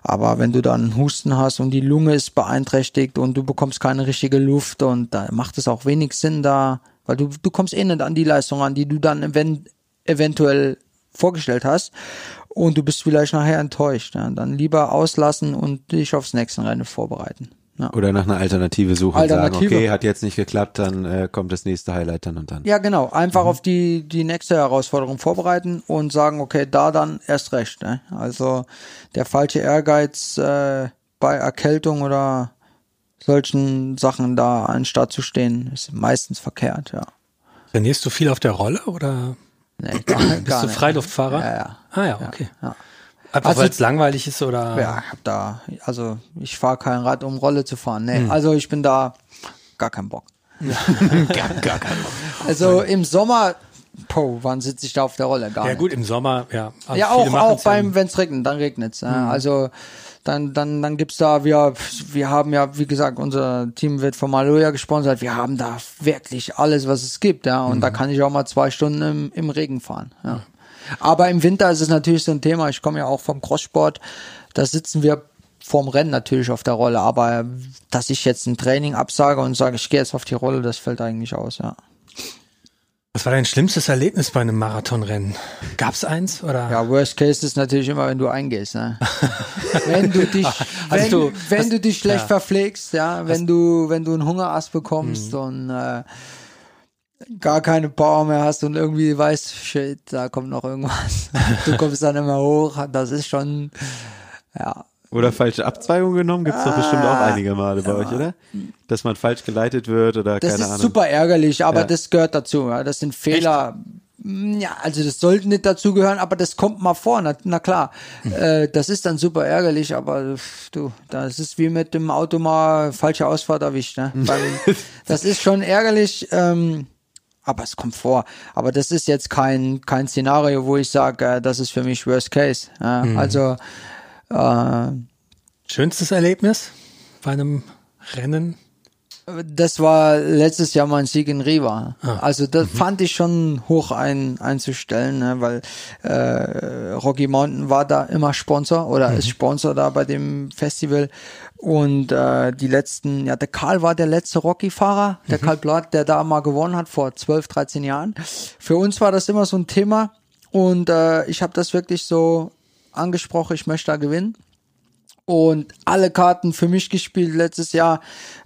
Aber wenn du dann einen Husten hast und die Lunge ist beeinträchtigt und du bekommst keine richtige Luft und da macht es auch wenig Sinn da, weil du, du kommst eh nicht an die Leistung an, die du dann wenn, eventuell vorgestellt hast und du bist vielleicht nachher enttäuscht. Ja? Dann lieber auslassen und dich aufs nächste Rennen vorbereiten. Ja. Oder nach einer Alternative suchen und sagen, Alternative. okay, hat jetzt nicht geklappt, dann äh, kommt das nächste Highlight dann und dann. Ja, genau. Einfach auf die, die nächste Herausforderung vorbereiten und sagen, okay, da dann erst recht. Ne? Also der falsche Ehrgeiz äh, bei Erkältung oder solchen Sachen da anstatt zu stehen, ist meistens verkehrt, ja. trainierst du viel auf der Rolle oder Nee, gar, gar (coughs) bist du nicht. Freiluftfahrer? Ja, ja. Ah ja, okay. ja. Einfach Also- weil es langweilig ist oder Ja, ich hab da, also ich fahre kein Rad, um Rolle zu fahren. Hm. Nee, also ich bin da gar kein Bock. (laughs) gar, gar keinen Bock. Also im Sommer, po, wann sitze ich da auf der Rolle? Gar Ja nicht. gut, im Sommer, ja. Also ja, auch, auch beim, wenn es regnet, dann regnet's. Ja. Also dann, dann, dann gibt's da, wir, wir haben ja, wie gesagt, unser Team wird von Maloja gesponsert. Wir haben da wirklich alles, was es gibt, ja. Und da kann ich auch mal zwei Stunden im, im Regen fahren. Ja. Aber im Winter ist es natürlich so ein Thema. Ich komme ja auch vom Crosssport. Da sitzen wir vorm Rennen natürlich auf der Rolle. Aber dass ich jetzt ein Training absage und sage, ich gehe jetzt auf die Rolle, das fällt eigentlich aus, ja. Was war dein schlimmstes Erlebnis bei einem Marathonrennen? Gab's eins oder? Ja, Worst Case ist natürlich immer, wenn du eingehst. Ne? (laughs) wenn du dich, wenn, Hast du- wenn hast- du dich schlecht ja. verpflegst, ja, wenn du, wenn du einen Hungerast bekommst Mhm. und äh, gar keine Power mehr hast und irgendwie weißt, shit, da kommt noch irgendwas. (laughs) du kommst dann immer hoch. Das ist schon, ja, Oder falsche Abzweigung genommen, gibt's doch bestimmt auch Ah, einige Male bei euch, oder? Dass man falsch geleitet wird oder Das keine ist Ahnung. super ärgerlich, aber Ja. das gehört dazu. Ja. Das sind Fehler. Mm, Ja, also das sollte nicht dazugehören, aber das kommt mal vor. Na, na klar, Hm. äh, das ist dann super ärgerlich, aber du, das ist wie mit dem Auto mal falsche Ausfahrt erwischt. Ne? (laughs) Beim, das ist schon ärgerlich, ähm, aber es kommt vor. Aber das ist jetzt kein kein Szenario, wo ich sage, äh, das ist für mich Worst Case. Ja? Hm. Also äh, Schönstes Erlebnis bei einem Rennen? Das war letztes Jahr mein Sieg in Riva. Ah. Also das Mhm. fand ich schon hoch ein, einzustellen, ne, weil äh, Rocky Mountain war da immer Sponsor oder Mhm. ist Sponsor da bei dem Festival. Und äh, die letzten, ja, der Karl war der letzte Rocky-Fahrer, der Mhm. Karl Blatt, der da mal gewonnen hat vor 12, 13 Jahren. Für uns war das immer so ein Thema und äh, ich habe das wirklich so angesprochen, ich möchte da gewinnen und alle Karten für mich gespielt letztes Jahr.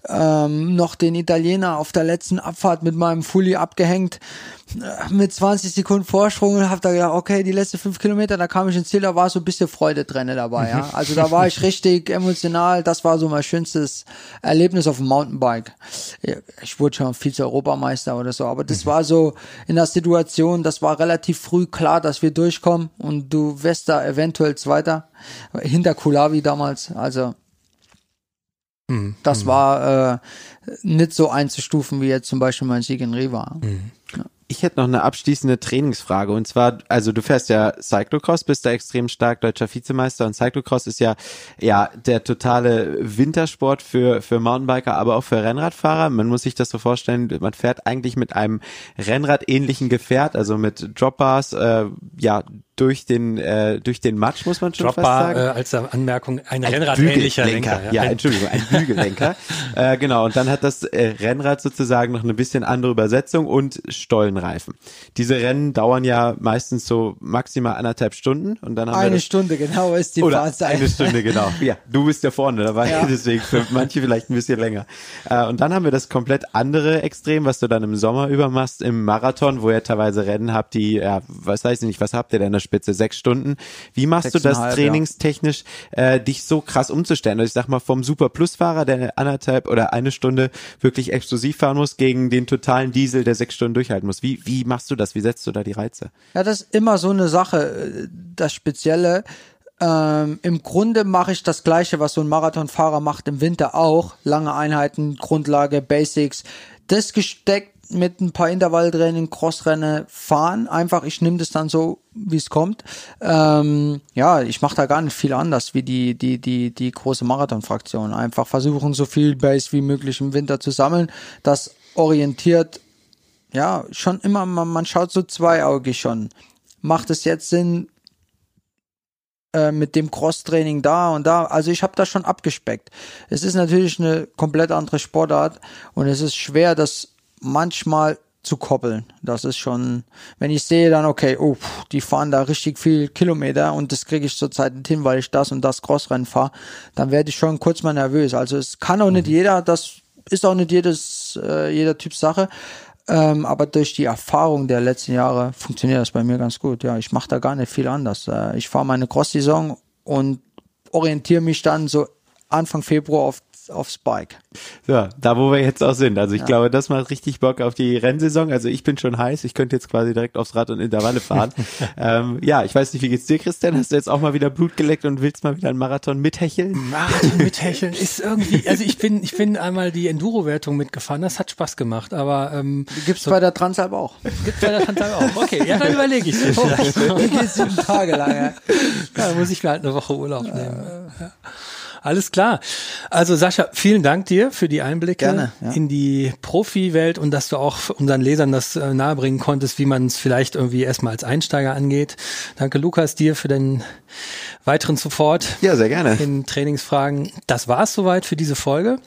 Ähm, noch den Italiener auf der letzten Abfahrt mit meinem Fully abgehängt äh, mit 20 Sekunden Vorsprung und hab da gedacht, okay, die letzten fünf Kilometer, da kam ich ins Ziel, da war so ein bisschen Freude drin dabei. Ja? Also da war ich (laughs) richtig emotional. Das war so mein schönstes Erlebnis auf dem Mountainbike. Ich wurde schon Vize-Europameister oder so, aber das war so in der Situation, das war relativ früh klar, dass wir durchkommen und du wirst da eventuell Zweiter hinter Kulawi damals. Also das war äh, nicht so einzustufen wie jetzt zum Beispiel mein Sieg in Riva. Ich hätte noch eine abschließende Trainingsfrage. Und zwar, also du fährst ja Cyclocross, bist da extrem stark deutscher Vizemeister. Und Cyclocross ist ja ja der totale Wintersport für für Mountainbiker, aber auch für Rennradfahrer. Man muss sich das so vorstellen, man fährt eigentlich mit einem Rennradähnlichen Gefährt, also mit Dropbars, äh, ja durch den äh, durch den Matsch muss man schon fast Dropbar sagen. äh, als Anmerkung ein, Rennradähnlicher Bügellenker. Lenker. Ja, Ein- Entschuldigung, ein Bügellenker. (laughs) äh, genau, und dann hat das äh, Rennrad sozusagen noch eine bisschen andere Übersetzung und Stollenreifen. Diese Rennen dauern ja meistens so maximal anderthalb Stunden und dann haben wir Eine das, Stunde genau ist die oder Fahrzeit. eine Stunde, genau. (laughs) Ja, du bist ja vorne dabei, Ja. deswegen für manche vielleicht ein bisschen länger. Äh, und dann haben wir das komplett andere Extrem, was du dann im Sommer über machst, im Marathon, wo ihr teilweise Rennen habt, die, ja, was weiß ich nicht, was habt ihr denn in der Spitze? Sechs Stunden. Wie machst du das trainingstechnisch, äh, dich so krass umzustellen? Also ich sag mal, vom Super Plus-Fahrer, der anderthalb oder eine Stunde wirklich explosiv fahren muss, gegen den totalen Diesel, der sechs Stunden durchhalten muss. Wie, wie machst du das? Wie setzt du da die Reize? Ja, das ist immer so eine Sache, das Spezielle. Ähm, Im Grunde mache ich das Gleiche, was so ein Marathonfahrer macht im Winter auch. Lange Einheiten, Grundlage, Basics. Das gesteckt mit ein paar Intervalltraining, Crossrennen fahren. Einfach, ich nehme das dann so, wie es kommt. Ähm, ja, ich mache da gar nicht viel anders wie die, die, die, die große Marathonfraktion. Einfach versuchen, so viel Base wie möglich im Winter zu sammeln. Das orientiert ja, schon immer, man, man schaut so zweiaugig schon. Macht es jetzt Sinn, äh, mit dem Cross-Training da und da? Also ich habe das schon abgespeckt. Es ist natürlich eine komplett andere Sportart und es ist schwer, das manchmal zu koppeln. Das ist schon, wenn ich sehe dann, okay, oh, die fahren da richtig viel Kilometer und das kriege ich zurzeit nicht hin, weil ich das und das Crossrennen fahre, dann werde ich schon kurz mal nervös. Also es kann auch nicht jeder, das ist auch nicht jedes, äh, jeder Typ Sache. Ähm, aber durch die Erfahrung der letzten Jahre funktioniert das bei mir ganz gut. Ja, ich mache da gar nicht viel anders. Äh, ich fahre meine Cross-Saison und orientiere mich dann so Anfang Februar auf, aufs Bike. So, da wo wir jetzt auch sind. Also ich glaube, das macht richtig Bock auf die Rennsaison. Also ich bin schon heiß. Ich könnte jetzt quasi direkt aufs Rad und Intervalle fahren. (laughs) ähm, ja, ich weiß nicht, wie geht's dir, Christian? Hast du jetzt auch mal wieder Blut geleckt und willst mal wieder einen Marathon mithecheln? Marathon (laughs) mithecheln ist irgendwie, also ich bin, ich bin einmal die Enduro-Wertung mitgefahren, das hat Spaß gemacht, aber ähm, Gibt's bei der Transalp auch. gibt bei der Tantal auch. Okay, ja, dann überlege ich es vielleicht. (laughs) Die geht sieben Tage lang. Ja. Ja, da muss ich mir halt eine Woche Urlaub nehmen. Ja. Alles klar. Also Sascha, vielen Dank dir für die Einblicke Gerne, ja. in die Profi-Welt und dass du auch unseren Lesern das äh, nahebringen konntest, wie man es vielleicht irgendwie erstmal als Einsteiger angeht. Danke Lukas dir für den weiteren Support. Ja, sehr gerne. In Trainingsfragen. Das war's soweit für diese Folge.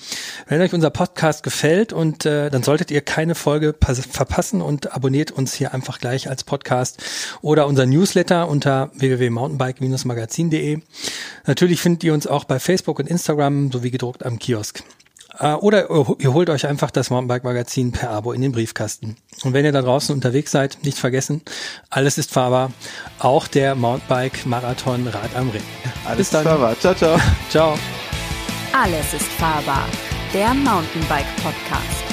Wenn euch unser Podcast gefällt und äh, dann solltet ihr keine Folge verpassen und abonniert uns hier einfach gleich als Podcast oder unser Newsletter unter www.mountainbike-magazin.de. Natürlich findet ihr uns auch bei Facebook und Instagram sowie gedruckt am Kiosk. Äh, oder ihr holt euch einfach das Mountainbike-Magazin per Abo in den Briefkasten. Und wenn ihr da draußen unterwegs seid, nicht vergessen, alles ist fahrbar. Auch der Mountainbike-Marathon Rad am Ring. Alles Bis dann. fahrbar. Ciao, ciao. (laughs) Ciao. Alles ist fahrbar. Der Mountainbike-Podcast.